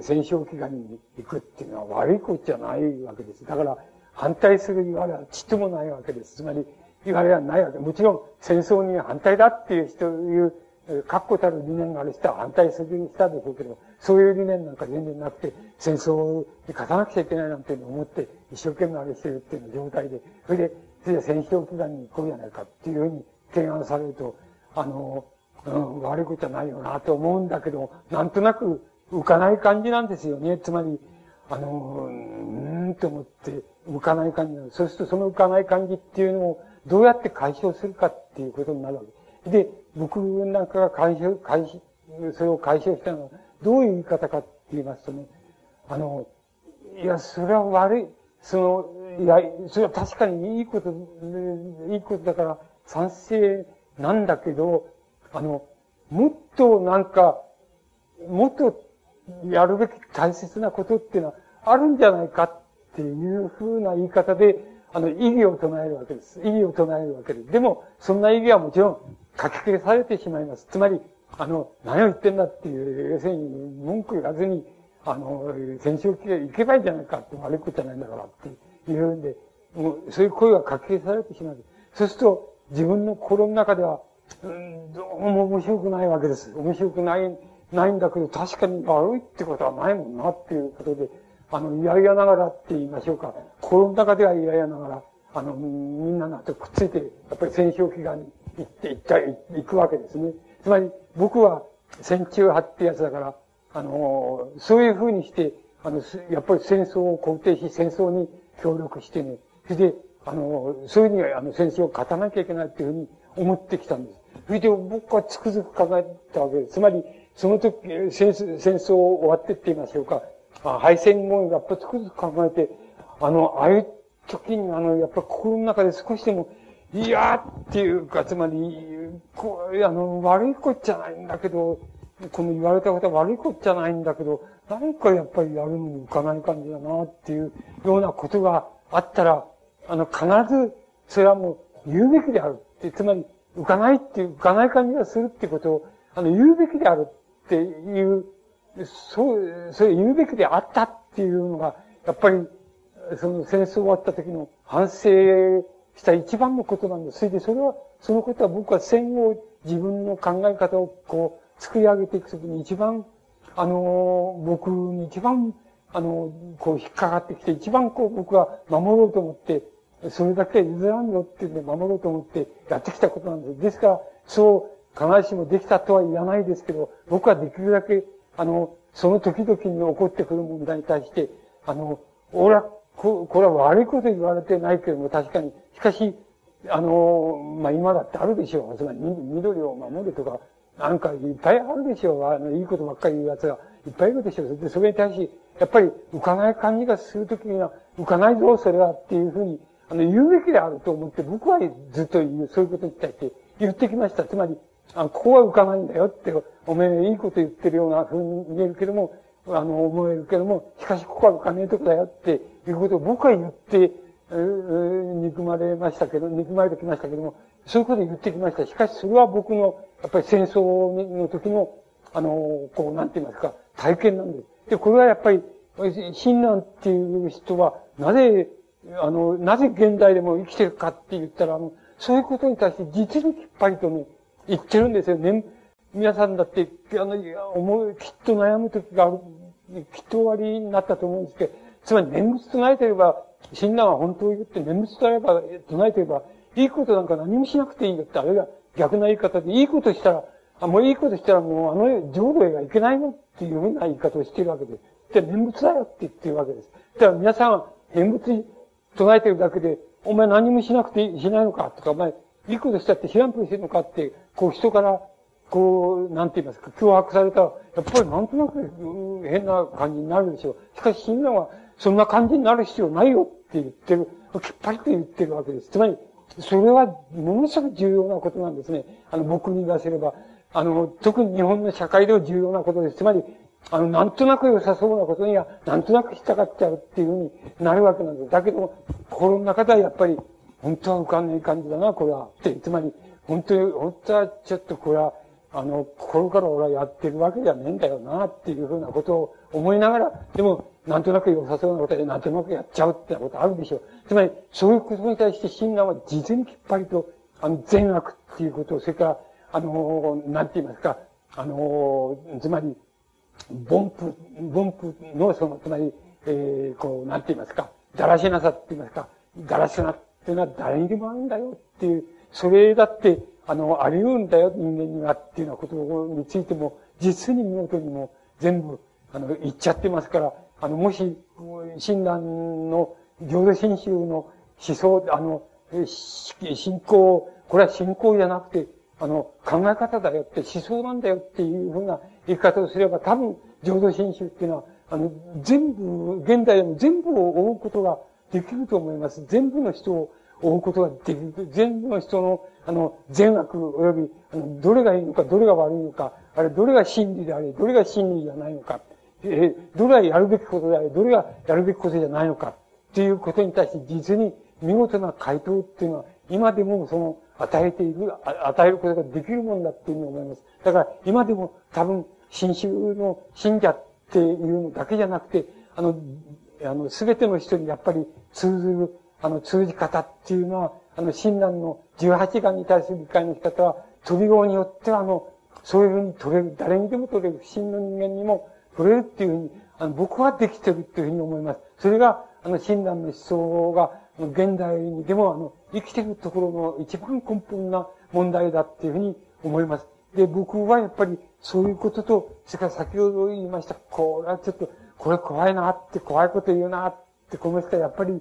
ー、戦勝祈願に行くっていうのは悪いことじゃないわけです。だから、反対する言われはちっともないわけです。つまり、言われはないわけ。もちろん、戦争に反対だっていう人、いう、確固たる理念がある人は反対する人でしょうけど、そういう理念なんか全然なくて、戦争に勝たなくちゃいけないなんて思って、一生懸命あれしてるっていう状態で、それで、それで戦勝祈願に行こうじゃないかっていうふうに提案されると、あの、うん、悪いことはないよなと思うんだけど、なんとなく浮かない感じなんですよね。つまり、あの、うんと思って浮かない感じなの。そうするとその浮かない感じっていうのをどうやって解消するかっていうことになるわけ。で、僕なんかが解消、解消、それを解消したのは、どういう言い方かって言いますとね、あの、いや、それは悪い、その、いや、それは確かにいいこと、いいことだから賛成なんだけど、あの、もっとなんか、もっとやるべき大切なことっていうのはあるんじゃないかっていうふうな言い方で、あの、意義を唱えるわけです。意義を唱えるわけです。でも、そんな意義はもちろん書き消されてしまいます。つまり、あの、何を言ってんだっていう、要するに文句言わずに、あの、戦勝期行けばいいんじゃないかって悪いことじゃないんだからって言うんで、もうそういう声が書き消されてしまう。そうすると、自分の心の中では、うん、どうも面白くないわけです。面白くない、ないんだけど、確かに悪いってことはないもんなっていうことで、あの、いやいやながらって言いましょうか。心の中ではいやいやながら、あの、みんなのとくっついて、やっぱり戦勝祈願に行って、行った、行くわけですね。つまり、僕は戦中派ってやつだから、あの、そういうふうにして、あの、やっぱり戦争を肯定し、戦争に協力してね、それで、あの、そういうふうに、あの、戦争を勝たなきゃいけないっていうふうに思ってきたんです。それで僕はつくづく考えたわけです。つまり、その時、戦争、戦争終わってって言いましょうか。敗戦後、やっぱつくづく考えて、あの、ああいう時に、あの、やっぱ心の中で少しでも、いやっていうか、つまり、こう、あの、悪いことじゃないんだけど、この言われたことは悪いことじゃないんだけど、何かやっぱりやるのに浮かない感じだなっていうようなことがあったら、あの、必ず、それはもう言うべきであるって、つまり、浮かないっていう、浮かない感じがするってことを、あの、言うべきであるっていう、そう、それ言うべきであったっていうのが、やっぱり、その戦争終わった時の反省した一番のことなんです。それでそれは、そのことは僕は戦後自分の考え方をこう作り上げていくときに一番、あの、僕に一番、あの、こう引っかかってきて、一番こう僕は守ろうと思って、それだけ譲らんよって言うんで守ろうと思ってやってきたことなんです。ですから、そう、必ずしもできたとは言わないですけど、僕はできるだけ、あの、その時々に起こってくる問題に対して、あの、俺は、ここれは悪いこと言われてないけども、確かに、しかし、あの、まあ、今だってあるでしょう。つまり、緑を守るとか、なんかいっぱいあるでしょう。あの、いいことばっかり言う奴がいっぱいいるでしょう。で、それに対し、やっぱり浮かない感じがするときには、浮かないぞ、それはっていうふうに、あの、言うべきであると思って、僕はずっと言う、そういうことに対して言ってきました。つまり、あここは浮かないんだよって、おめえいいこと言ってるようなふうに見えるけども、あの、思えるけども、しかしここは浮かねえとこだよっていうことを僕は言って、憎まれましたけど、憎まれてきましたけども、そういうこと言ってきました。しかしそれは僕の、やっぱり戦争の時の、あの、こう、なんて言いますか、体験なんです。で、これはやっぱり、親鸞っていう人は、なぜ、あの、なぜ現代でも生きてるかって言ったら、あの、そういうことに対して実にきっぱりとね、言ってるんですよね。皆さんだって、あの、思う、きっと悩む時がある、きっと終わりになったと思うんですけど、つまり念仏唱えてれば、親鸞は本当を言って念仏唱えば、唱えてれば、いいことなんか何もしなくていいんだって、あるいは逆な言い方で、いいことしたら、あ、もういいことしたらもうあの浄土へがいけないのっていうふうな言い方をしているわけです。で、念仏だよって言ってるわけです。だから皆さんは念仏唱えてるだけで、お前何もしなくてしないのかとか、お前いいことしたって知らんぷりしてるのかって、こう人から、こう、なんて言いますか、脅迫されたら、やっぱりなんとなく変な感じになるでしょう。しかし、親鸞は、そんな感じになる必要ないよって言ってる、きっぱりと言ってるわけです。つまり、それはものすごく重要なことなんですね。あの、僕に出せれば。あの、特に日本の社会では重要なことです。つまり、あの、なんとなく良さそうなことには、なんとなくしたがっちゃうっていうふうになるわけなんです。だけど、心の中ではやっぱり、本当は浮かんない感じだな、これは。って、つまり、本当に、本当はちょっとこれは、あの、心から俺はやってるわけじゃねえんだよな、っていうふうなことを思いながら、でも、なんとなく良さそうなことで、なんとなくやっちゃうってことあるでしょう。つまり、そういうことに対して、親鸞は事前にきっぱりと、あの、善悪っていうことを、それから、あの、なんて言いますか、あの、つまり、凡夫、凡夫の、その、つまり、えー、こう、なんて言いますか、だらしなさって言いますか、だらしなっていうのは誰にでもあるんだよっていう、それだって、あの、あり得るんだよ、人間にはっていうようなことについても、実に見事にも全部、あの、言っちゃってますから、あの、もし、親鸞の浄土真宗の思想、あの、信仰、これは信仰じゃなくて、あの、考え方だよって、思想なんだよっていうふうな言い方をすれば、多分、浄土真宗っていうのは、あの、全部、現代でも全部を追うことができると思います。全部の人を追うことができる。全部の人の、あの、善悪及び、あの、どれがいいのか、どれが悪いのか、あれ、どれが真理であり、どれが真理じゃないのか。えどれがやるべきことであり、どれがやるべきことじゃないのか、っていうことに対して実に見事な回答っていうのは、今でもその、与えている、与えることができるもんだっていうふうに思います。だから、今でも多分、新宗の信者っていうのだけじゃなくて、あの、あの、すべての人にやっぱり通ずる、あの、通じ方っていうのは、あの、親鸞の18眼に対する理解の仕方は、飛び号によっては、あの、そういうふうに取れる、誰にでも取れる、不信の人間にも取れるっていうふうに、あの、僕はできてるっていうふうに思います。それが、あの、親鸞の思想が、現代にでも、あの、生きてるところの一番根本な問題だっていうふうに思います。で、僕はやっぱり、そういうことと、それから先ほど言いました、これはちょっと、これ怖いなって、怖いこと言うなって、この人はやっぱり、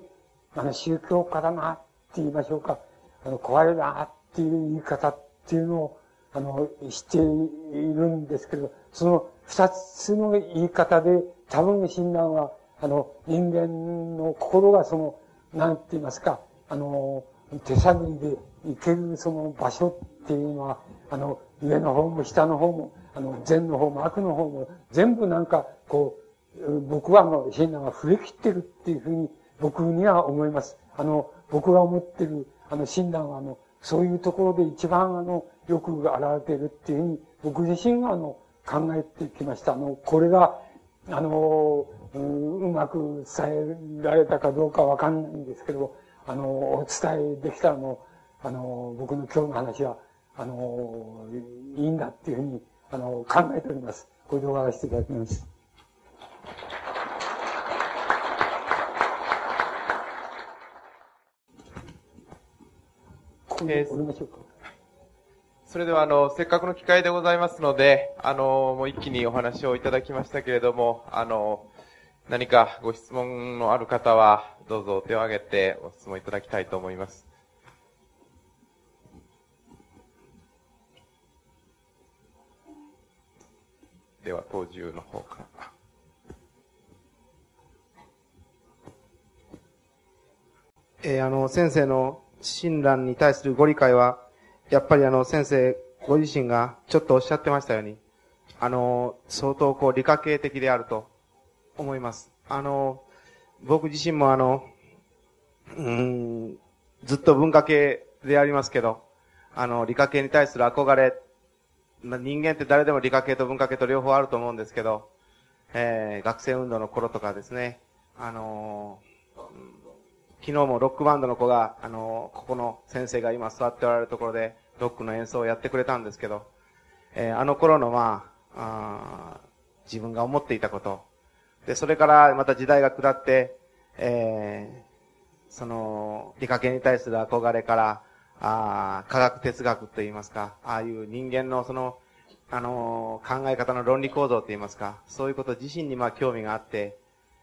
あの、宗教家だなって言いましょうか。あの、怖いなっていう言い方っていうのを、あの、しているんですけど、その二つの言い方で、多分親鸞は、あの、人間の心がその、なんて言いますか、あの、手探りで行けるその場所っていうのは、あの、上の方も下の方も、あの、善の方も悪の方も、全部なんか、こう、僕はあの、親鸞が触れ切ってるっていうふうに、僕には思います。あの、僕が思ってる、あの、親鸞はあの、そういうところで一番あの、よく現れてるっていうふうに、僕自身があの、考えてきました。あの、これが、あの、ううまく伝えられたかどうかわかんないんですけど、あの、お伝えできたらもう、あの、僕の今日の話は、あの、いいんだっていうふうに、あの、考えております。ご動画らせていただきます。えー、それでは、あの、せっかくの機会でございますので、あの、もう一気にお話をいただきましたけれども、あの、何かご質問のある方は、どうぞ手を挙げてご質問いただきたいと思います。では、当中の方から。えー、あの、先生の親鸞に対するご理解は、やっぱりあの、先生ご自身がちょっとおっしゃってましたように、あの、相当こう理科系的であると思います。あの、僕自身もあの、うん、ずっと文化系でありますけど、あの、理科系に対する憧れ、ま、人間って誰でも理科系と文化系と両方あると思うんですけど、えー、学生運動の頃とかですね、あのー昨日もロックバンドの子が、あの、ここの先生が今座っておられるところで、ロックの演奏をやってくれたんですけど、えー、あの頃のまあ、あ自分が思っていたこと、で、それからまた時代が下って、えー、その、理科系に対する憧れから、あ科学哲学といいますか、ああいう人間のその、あのー、考え方の論理構造といいますか、そういうこと自身にまあ興味があって、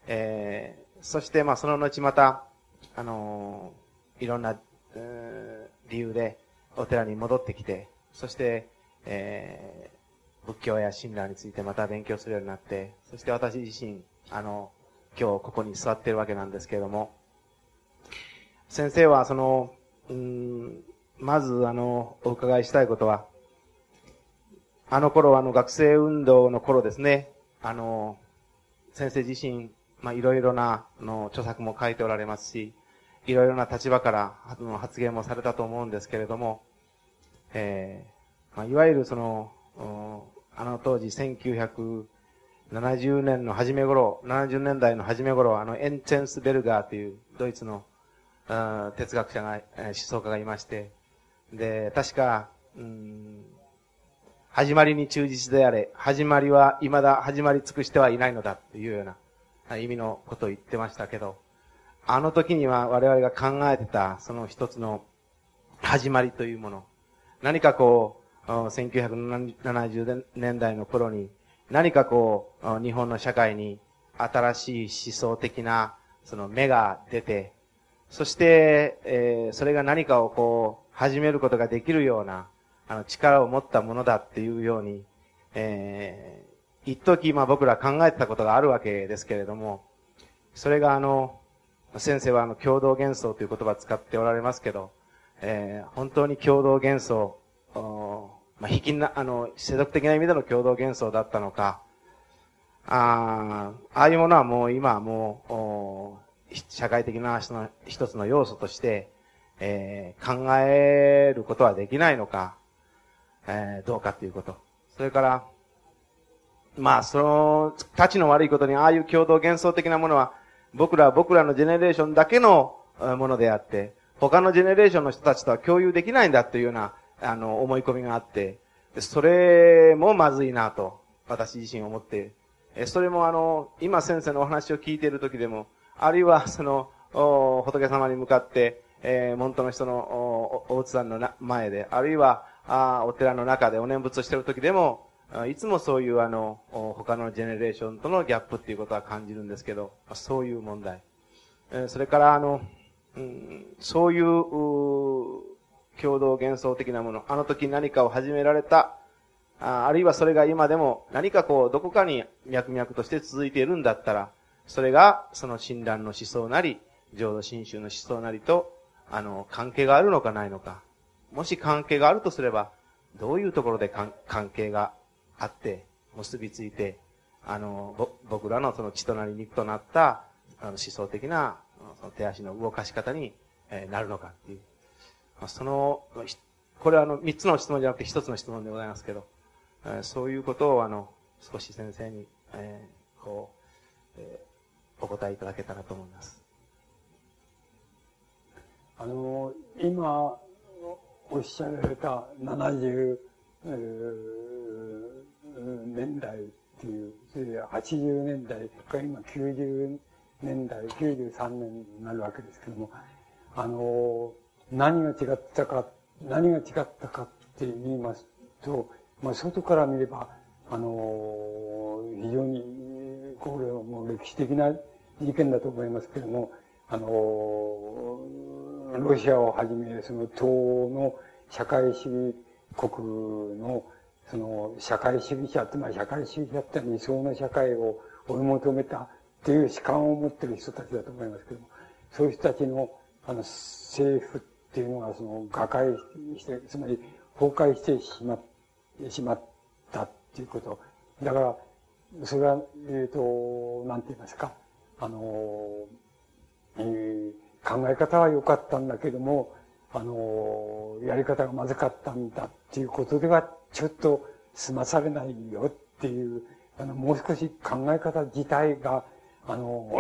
えー、そしてまあその後また、あのー、いろんな、理由でお寺に戻ってきて、そして、えー、仏教や親鸞についてまた勉強するようになって、そして私自身、あの、今日ここに座ってるわけなんですけれども、先生はその、うん、まずあの、お伺いしたいことは、あの頃あの学生運動の頃ですね、あの、先生自身、まあ、いろいろな、の、著作も書いておられますし、いろいろな立場から発言もされたと思うんですけれども、えー、まあ、いわゆるその、あの当時1970年の初め頃、70年代の初め頃、あのエンチェンスベルガーというドイツの哲学者が、思想家がいまして、で、確か、うん、始まりに忠実であれ、始まりは未だ始まり尽くしてはいないのだというような意味のことを言ってましたけど、あの時には我々が考えてたその一つの始まりというもの、何かこう、1970年代の頃に何かこう、日本の社会に新しい思想的なその芽が出て、そして、えー、それが何かをこう、始めることができるような、あの、力を持ったものだっていうように、えー、一時、まあ僕ら考えてたことがあるわけですけれども、それがあの、先生はあの、共同幻想という言葉を使っておられますけど、えー、本当に共同幻想、まあ、引きな、あの、世俗的な意味での共同幻想だったのか、ああ、ああいうものはもう今はもう、社会的な一つの要素として、えー、考えることはできないのか、えー、どうかということ。それから、まあ、その、立ちの悪いことに、ああいう共同幻想的なものは、僕らは、僕らのジェネレーションだけのものであって、他のジェネレーションの人たちとは共有できないんだというような、あの、思い込みがあって、それもまずいなと、私自身思って、それもあの、今先生のお話を聞いている時でも、あるいはその、仏様に向かって、えー、本当の人のおお仏壇の前で、あるいは、あお寺の中でお念仏をしている時でも、いつもそういうあの、他のジェネレーションとのギャップっていうことは感じるんですけど、そういう問題。それからあの、うん、そういう、共同幻想的なもの、あの時何かを始められた、ああるいはそれが今でも何かこう、どこかに脈々として続いているんだったら、それがその親鸞の思想なり、浄土真宗の思想なりと、あの、関係があるのかないのか。もし関係があるとすれば、どういうところで関係があって、結びついて、あの、僕らのその血となり肉となった、あの思想的な、その手足の動かし方に、えなるのかっていう。その、これはあの、三つの質問じゃなくて一つの質問でございますけど、えそういうことをあの、少し先生に、えー、こう、えー、お答えいただけたらと思います。あの、今、おっしゃられた70、年代っていう、80年代か今90年代、93年になるわけですけども、あの、何が違ったか、何が違ったかって言いますと、まあ、外から見れば、あの、非常に、これはもう歴史的な事件だと思いますけれども、あの、ロシアをはじめ、その東の社会主義国の、その社会主義者、つまり社会主義者って理想の社会を追い求めたっていう主観を持ってる人たちだと思いますけども、そういう人たちの、あの、政府っていうのがその瓦解して、つまり崩壊してしましまったっていうこと。だから、それは、えっ、ー、と、なんて言いますか、あの、えー、考え方は良かったんだけども、あの、やり方がまずかったんだっていうことでは、ちょっと済まされないよっていう、あの、もう少し考え方自体が、あの、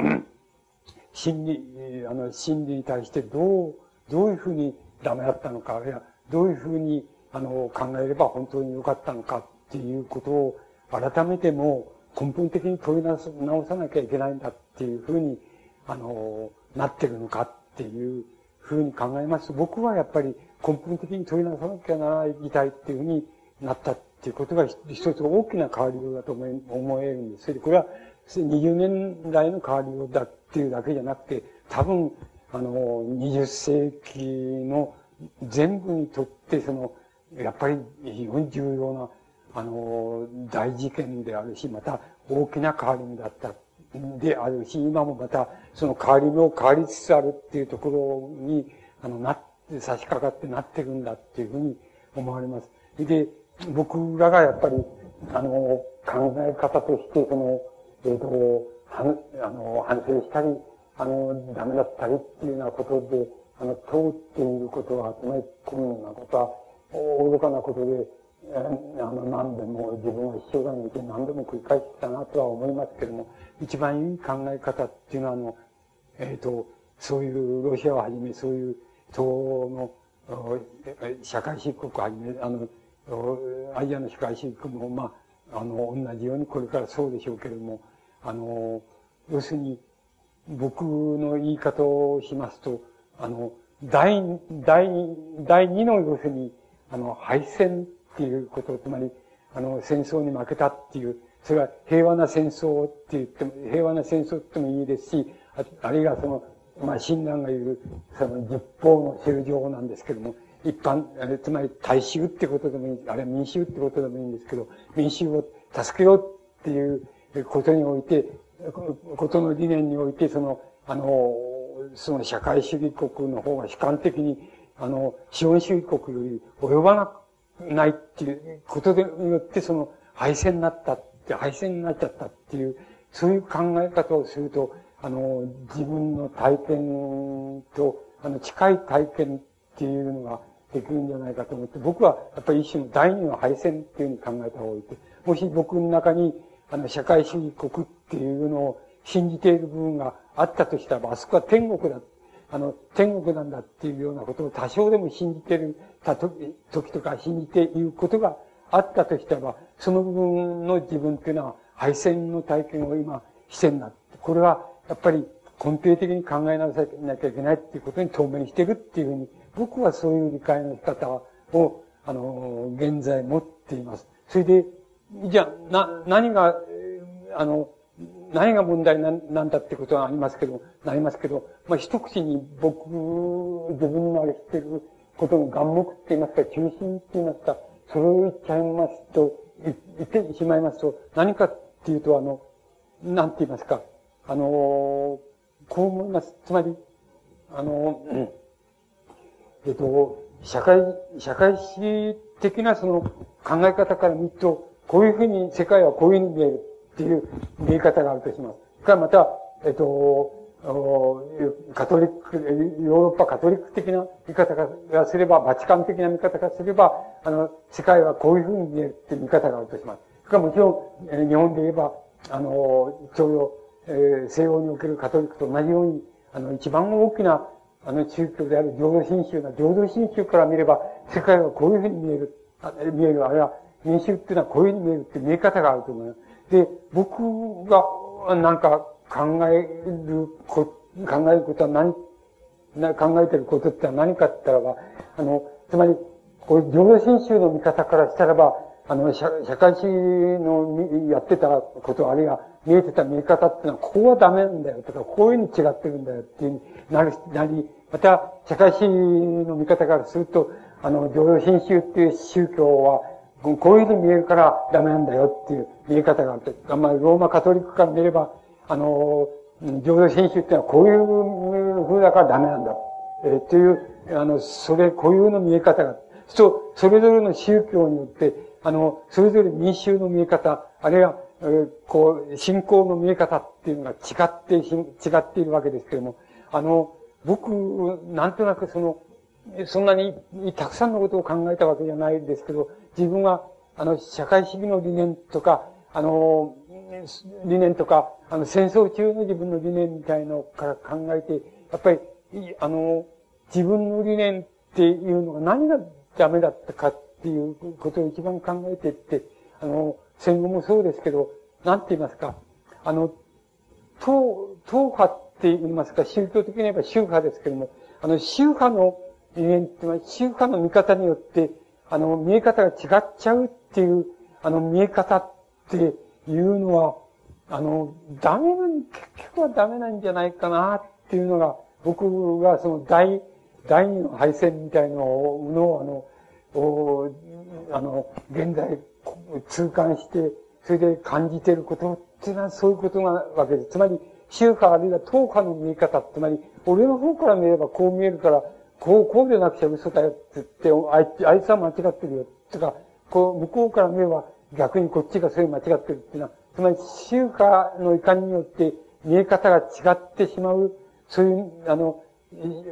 心理、あの、心理に対してどう、どういうふうにダメだったのか、いはどういうふうに、あの、考えれば本当に良かったのかっていうことを改めても根本的に問い直さなきゃいけないんだっていうふうに、あの、なってるのかっていうふうに考えますと、僕はやっぱり根本的に問い直さなきゃならない議題っていうふうになったっていうことが一つ大きな変わりようだと思え思えるんです。それでこれは20年来の変わりようだっていうだけじゃなくて、多分、あの、20世紀の全部にとってその、やっぱり非常に重要な、あの、大事件であるし、また大きな変わり目だったであるし、今もまたその変わり目を変わりつつあるっていうところに、あの、なって、差し掛かってなってるんだっていうふうに思われます。で、僕らがやっぱり、あの、考え方として、その、えっ、ー、と、はあの、反省したり、あの、ダメだったりっていうようなことで、あの、通っていることは、つまり、このようなことは、愚かなことで、あの、何でも、自分は一生懸命て何度も繰り返したなとは思いますけれども、一番いい考え方っていうのは、あの、えっ、ー、と、そういうロシアをはじめ、そういう東欧の社会主義国をはじめ、あの、アジアの社会主義国も、まあ、あの、同じようにこれからそうでしょうけれども、あの、要するに、僕の言い方をしますと、あの、第、第、第二の要するに、あの、敗戦っていうこと、つまり、あの、戦争に負けたっていう、それは平和な戦争って言っても、平和な戦争ってもいいですし、ああるいはその、まあ、親鸞が言う、その、実法の修情なんですけども、一般、つまり大衆ってことでもいい、あれは民衆ってことでもいいんですけど、民衆を助けようっていうことにおいて、ことの理念において、その、あの、その社会主義国の方が悲観的に、あの、資本主義国より及ばなないっていうことでによって、その、敗戦になったって、敗戦になっちゃったっていう、そういう考え方をすると、あの、自分の体験と、あの、近い体験っていうのができるんじゃないかと思って、僕はやっぱり一種の第二の敗戦っていうふうに考えた方がいいて、もし僕の中に、あの、社会主義国っていうのを信じている部分があったとしたら、あそこは天国だ。あの、天国なんだっていうようなことを多少でも信じてるた時とか信じていることがあったとしたら、その部分の自分っていうのは敗戦の体験を今してんだ。これはやっぱり根底的に考えなさなきゃいけないっていうことに透明にしてるっていうふうに、僕はそういう理解の仕方を、あの、現在持っています。それで、じゃあ、な、何が、あの、何が問題ななんだってことはありますけど、なりますけど、まあ、一口に僕、自分のあれ知ってることの眼目って言いますか、中心って言いますか、それを言っちゃいますと、言ってしまいますと、何かっていうと、あの、なんて言いますか、あの、こう思います。つまり、あの、えっと、社会、社会史的なその考え方から見ると、こういうふうに世界はこういうふうに見えるっていう見え方があるとします。からまた、えっと、カトリック、ヨーロッパカトリック的な見方がすれば、バチカン的な見方がすれば、あの、世界はこういうふうに見えるっていう見方があるとします。それかもちろん、日本で言えば、あの、ちょうど、えー、西欧におけるカトリックと同じように、あの、一番大きな、あの、宗教である浄土真宗が、浄土真宗から見れば、世界はこういうふうに見える、見える、あるいは、民衆っていうのはこういう見えるって見え方があると思います。で、僕が、なんか考えるこ、考えることは何、考えてることって何かって言ったらば、あの、つまり、こう、浄土真宗の見方からしたらば、あの、社会主義のやってたことあるいは見えてた見え方っていうのは、ここはダメなんだよとか、こういうに違ってるんだよっていうなる、なり、また、社会主義の見方からすると、あの、浄土真宗っていう宗教は、こういうふうに見えるからダメなんだよっていう見え方があって、あんまりローマカトリックから見れば、あの、浄土真宗っていうのはこういう風だからダメなんだ。えー、っていう、あの、それ、固有の見え方が、そう、それぞれの宗教によって、あの、それぞれ民衆の見え方、あるいは、えー、こう、信仰の見え方っていうのが違って、違っているわけですけれども、あの、僕、なんとなくその、そんなにたくさんのことを考えたわけじゃないですけど、自分は、あの、社会主義の理念とか、あの、理念とか、あの、戦争中の自分の理念みたいのから考えて、やっぱり、あの、自分の理念っていうのが何がダメだったかっていうことを一番考えてって、あの、戦後もそうですけど、なんて言いますか、あの、党、党派って言いますか、宗教的に言えば宗派ですけども、あの、宗派の理念っていうのは、宗派の見方によって、あの、見え方が違っちゃうっていう、あの、見え方っていうのは、あの、ダメなん、結局はダメなんじゃないかなっていうのが、僕がその大、第二の敗戦みたいのを、の、あの、を、あの、現在、痛感して、それで感じていることっていうのはそういうことなわけです。つまり、宗派あるいは党派の見え方、つまり、俺の方から見ればこう見えるから、こう、こうでなくちゃ嘘だよって言って、あいあいつは間違ってるよ。とか、こう、向こうから見れば逆にこっちがそういう間違ってるっていうのは、つまり宗派のいかによって見え方が違ってしまう、そういう、あの、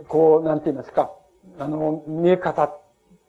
こう、なんて言いますか、あの、見え方っ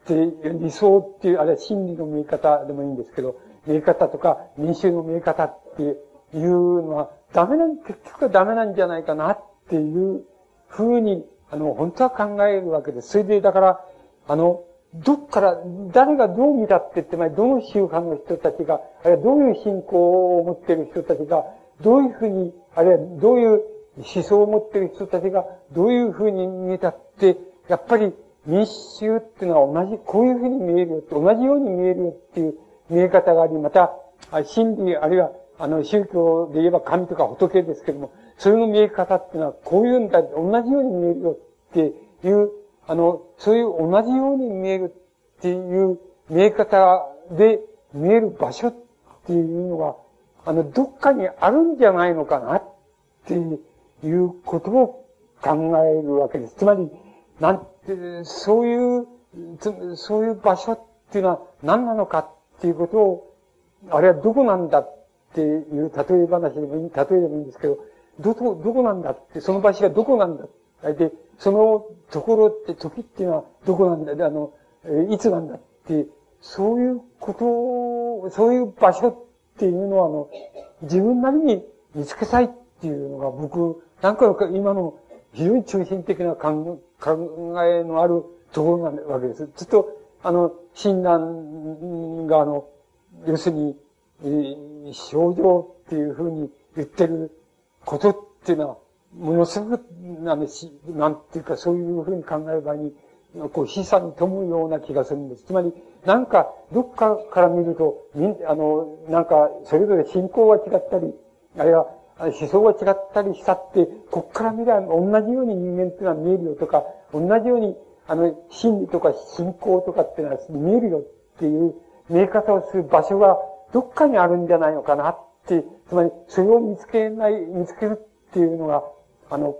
て理想っていう、あるいは真理の見え方でもいいんですけど、見え方とか民衆の見え方っていうのは、ダメなん、結局はダメなんじゃないかなっていうふうに、あの、本当は考えるわけです。それで、だから、あの、どっから、誰がどう見たって言って、まあ、どの宗派の人たちが、あるいはどういう信仰を持っている人たちが、どういうふうに、あるいはどういう思想を持っている人たちが、どういうふうに見えたって、やっぱり民衆っていうのは同じ、こういうふうに見えるよって、同じように見えるよっていう見え方があり、また、真理、あるいは、あの、宗教で言えば神とか仏ですけども、それの見え方っていうのは、こういうんだ、同じように見えるよっていう、あの、そういう同じように見えるっていう見え方で見える場所っていうのが、あの、どっかにあるんじゃないのかなっていうことを考えるわけです。つまり、なんて、そういう、そういう場所っていうのは何なのかっていうことを、あれはどこなんだっていう例え話でもいい、例えでもいいんですけど、どこ、どこなんだって、その場所がどこなんだで、そのところって、時っていうのはどこなんだで、あの、いつなんだって、そういうことを、そういう場所っていうのは、あの、自分なりに見つけたいっていうのが僕、なんか今の非常に中心的な考えのあるところなわけです。ずっと、あの、診断が、あの、要するに、え、症状っていうふうに言ってることっていうのは、ものすごく、なんし、なんていうか、そういうふうに考える場合に、こう、示唆に富むような気がするんです。つまり、なんか、どっかから見ると、みあの、なんか、それぞれ信仰が違ったり、あるいは、思想が違ったりしたって、こっから見れば同じように人間っていうのは見えるよとか、同じように、あの、真理とか信仰とかっていうのは見えるよっていう見え方をする場所がどっかにあるんじゃないのかなって、つまり、それを見つけない、見つけるっていうのが、あの、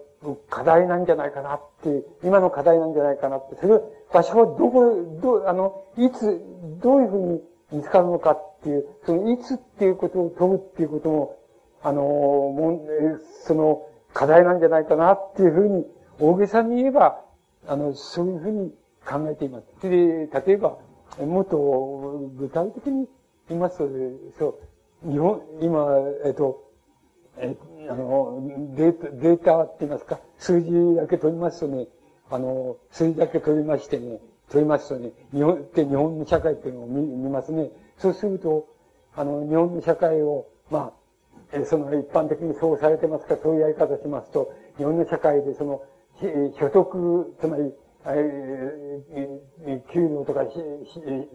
課題なんじゃないかなっていう、今の課題なんじゃないかなって、それ場所はどこ、ど、あの、いつ、どういうふうに見つかるのかっていう、そのいつっていうことを問うっていうことも、あの、も、その、課題なんじゃないかなっていうふうに、大げさに言えば、あの、そういうふうに考えています。で、例えば、もっと具体的に言いますと、そう、日本、今、えっと、え、あの、データ、データって言いますか、数字だけ取りますとね、あの、数字だけ取りましてね、取りますとね、日本って日本の社会っていうのを見見ますね。そうすると、あの、日本の社会を、まあ、えその一般的にそうされてますか、そういうやり方しますと、日本の社会でその、所得、つまり、え給料とか、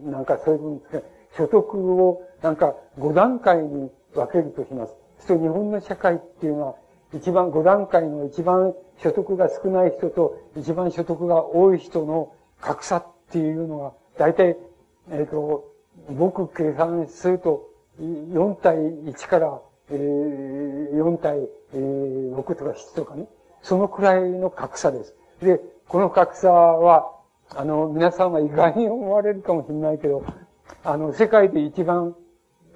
なんかそういう分ですか、所得をなんか5段階に分けるとします。そう日本の社会っていうのは、一番5段階の一番所得が少ない人と一番所得が多い人の格差っていうのが、大体、えっ、ー、と、僕計算すると、4対1から、えー、4対、えー、6とか7とかね。そのくらいの格差です。で、この格差は、あの、皆さんは意外に思われるかもしれないけど、あの、世界で一番、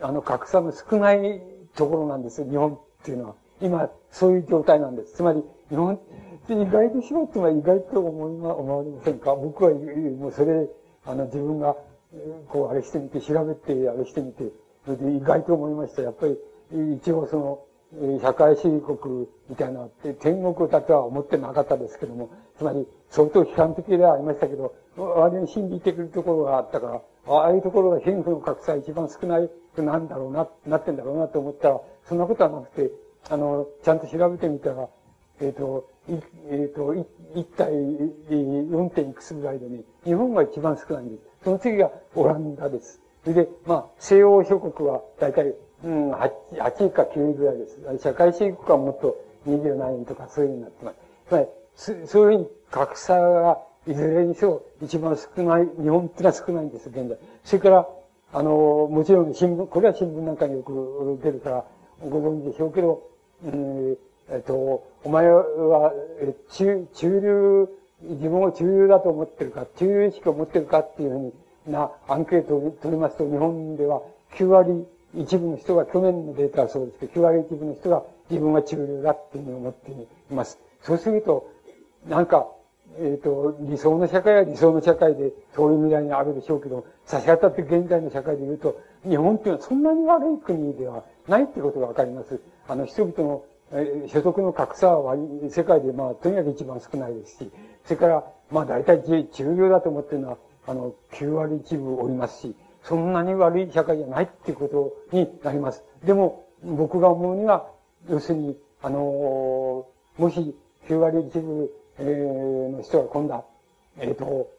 あの、格差の少ないところなんですよ、日本っていうのは。今、そういう状態なんです。つまり、日本って意外としろってのは意外と思いま、思われませんか？僕は、もうそれ、あの、自分が、こう、あれしてみて、調べて、あれしてみて、それで意外と思いました。やっぱり、一応その、社会主義国みたいなって天国だとは思ってなかったですけども、つまり相当批判的ではありましたけど、割に信じてくるところがあったから、ああいうところが貧富の格差一番少ないなんだろうな、なってんだろうなと思ったら、そんなことはなくて、あの、ちゃんと調べてみたら、えっ、ー、と、えっ、ー、と、一体4点いくつぐらいでね、日本が一番少ないんです。その次がオランダです。それで、まあ、西欧諸国は大体うん、8, 8位か9位ぐらいです。社会主義国はもっと20何位とかそういうふうになってます。つまり、そういうふうに格差がいずれにせよ一番少ない、日本ってのは少ないんです、現在。それから、あの、もちろん新聞、これは新聞なんかによく出るから、ご存知でしょうけど、うん、えっと、お前は、え中、中流、自分を中流だと思ってるか、中流意識を持ってるかっていうふうなアンケートを取りますと、日本では9割一部の人が、去年のデータはそうですけど、9割一部の人が自分は中流だっていうふうに思っています。そうすると、なんか、えっ、ー、と、理想の社会は理想の社会で、そういう未来にあるでしょうけど、差し当たって現在の社会で言うと、日本っていうのはそんなに悪い国ではないってことがわかります。あの、人々の、えー、所得の格差は世界でまあ、とにかく一番少ないですし、それから、まあ大体中流だと思ってるのは、あの、9割一部おりますし、そんなに悪い社会じゃないっていうことになります。でも、僕が思うには、要するに、あのもし、9割一部、えー、の人が今度は、えっ、ー、と、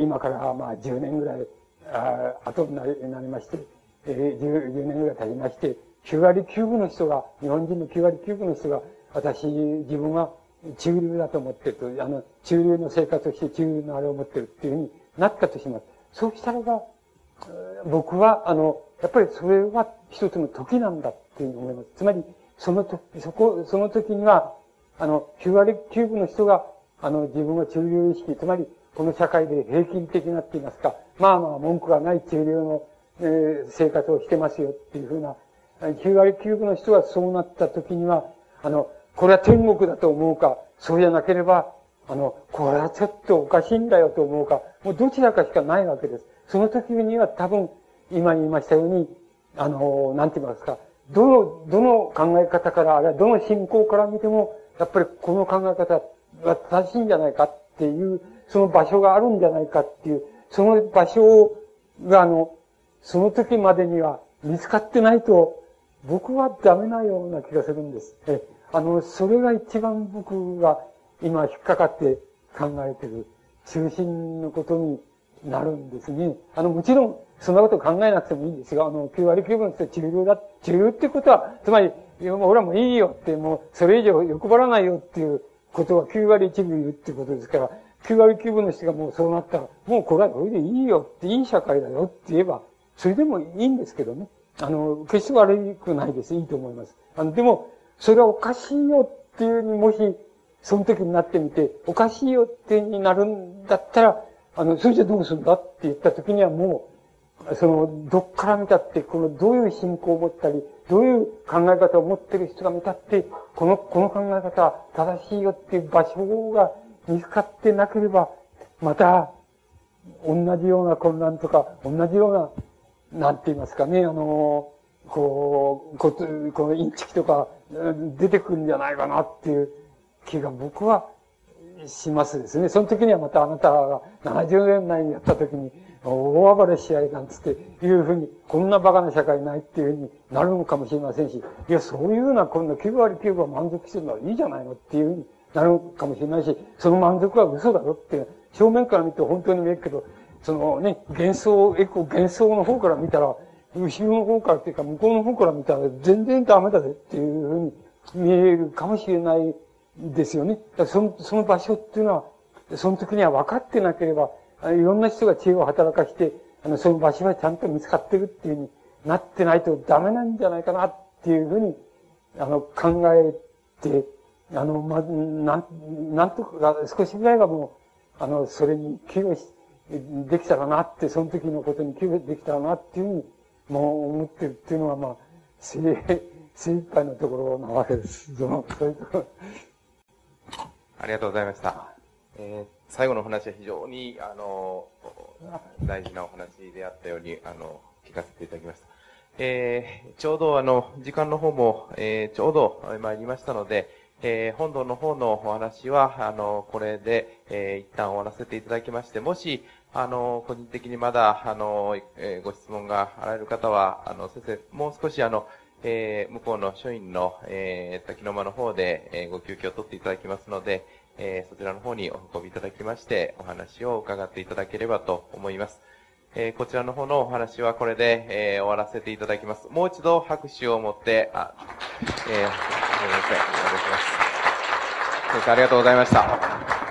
今からまあ10年ぐらい、あ後になりなりまして、えー、10, 10年ぐらい経ちまして、9割9分の人が、日本人の9割9分の人が、私、自分は中流だと思ってると、あの、中流の生活をして中流のあれを持ってるっていうふうになったとします。そうしたらば、僕は、あの、やっぱりそれは一つの時なんだっていうふうに思います。つまり、その時、そこ、その時には、あの、9割9分の人が、あの、自分は中流意識、つまり、この社会で平均的なって言いますか、まあまあ文句がない中流の、えー、生活をしてますよっていうふうな、9割9分の人がそうなった時には、あの、これは天国だと思うか、そうじゃなければ、あの、これはちょっとおかしいんだよと思うか、もうどちらかしかないわけです。その時には多分、今言いましたように、あの、なんて言いますか、どの、どの考え方から、あるいはどの信仰から見ても、やっぱりこの考え方は正しいんじゃないかっていう、その場所があるんじゃないかっていう、その場所が、あの、その時までには見つかってないと、僕はダメなような気がするんです。え、あの、それが一番僕が今引っかかって考えてる中心のことになるんですね。あの、もちろん、そんなこと考えなくてもいいんですが、あの、9割9分って中流だ、中流ってことは、つまり、俺はもういいよって、もう、それ以上欲張らないよっていうことは9割1分言うってことですから、9割9分の人がもうそうなったら、もうこれはそれでいいよって、いい社会だよって言えば、それでもいいんですけどね。あの、決して悪くないです。いいと思います。あの、でも、それはおかしいよっていうに、もし、その時になってみて、おかしいよってになるんだったら、あの、それじゃどうするんだって言った時にはもう、その、どっから見たって、この、どういう信仰を持ったり、どういう考え方を持ってる人が見たって、この、この考え方は正しいよっていう場所が見つかってなければ、また、同じような混乱とか、同じような、なんて言いますかね、あの、こう、ここのインチキとか出てくるんじゃないかなっていう気が僕はしますですね。その時にはまたあなたが70年内にやった時に大暴れし合いなんつっていうふうに、こんな馬鹿な社会ないっていうふうになるのかもしれませんし、いや、そういうようなこんな9割9分満足してるのはいいじゃないのっていうふうになるかもしれないし、その満足は嘘だろって、正面から見て本当に見えるけど、そのね、幻想、エコ幻想の方から見たら、後ろの方からっていうか向こうの方から見たら全然ダメだぜっていうふうに見えるかもしれないですよね。そのその場所っていうのは、その時には分かってなければ、いろんな人が知恵を働かして、あの、その場所はちゃんと見つかってるっていうふうになってないとダメなんじゃないかなっていうふうに、あの、考えて、あの、ま、なん、なんとか、少しぐらいはもう、あの、それに寄与し、できたらなって、その時のことに寄与できたらなっていうふうに、もう思ってるっていうのは、まあ、精、精一杯のところなわけです。その、そういうところ。ありがとうございました。えー、最後の話は非常に、あの、大事なお話であったように、あの、聞かせていただきました。えー、ちょうどあの、時間の方も、えー、ちょうど参りましたので、えー、本堂の方のお話は、あの、これで、えー、一旦終わらせていただきまして、もし、あの、個人的にまだ、あの、えー、ご質問があられる方は、あの、先生、もう少しあの、えー、向こうの書院の、えー、滝の間の方で、えー、ご休憩を取っていただきますので、えー、そちらの方にお運びいただきまして、お話を伺っていただければと思います。えー、こちらの方のお話はこれで、えー、終わらせていただきます。もう一度拍手を持って、あ、えー、すみません。お願いします。先生ありがとうございました。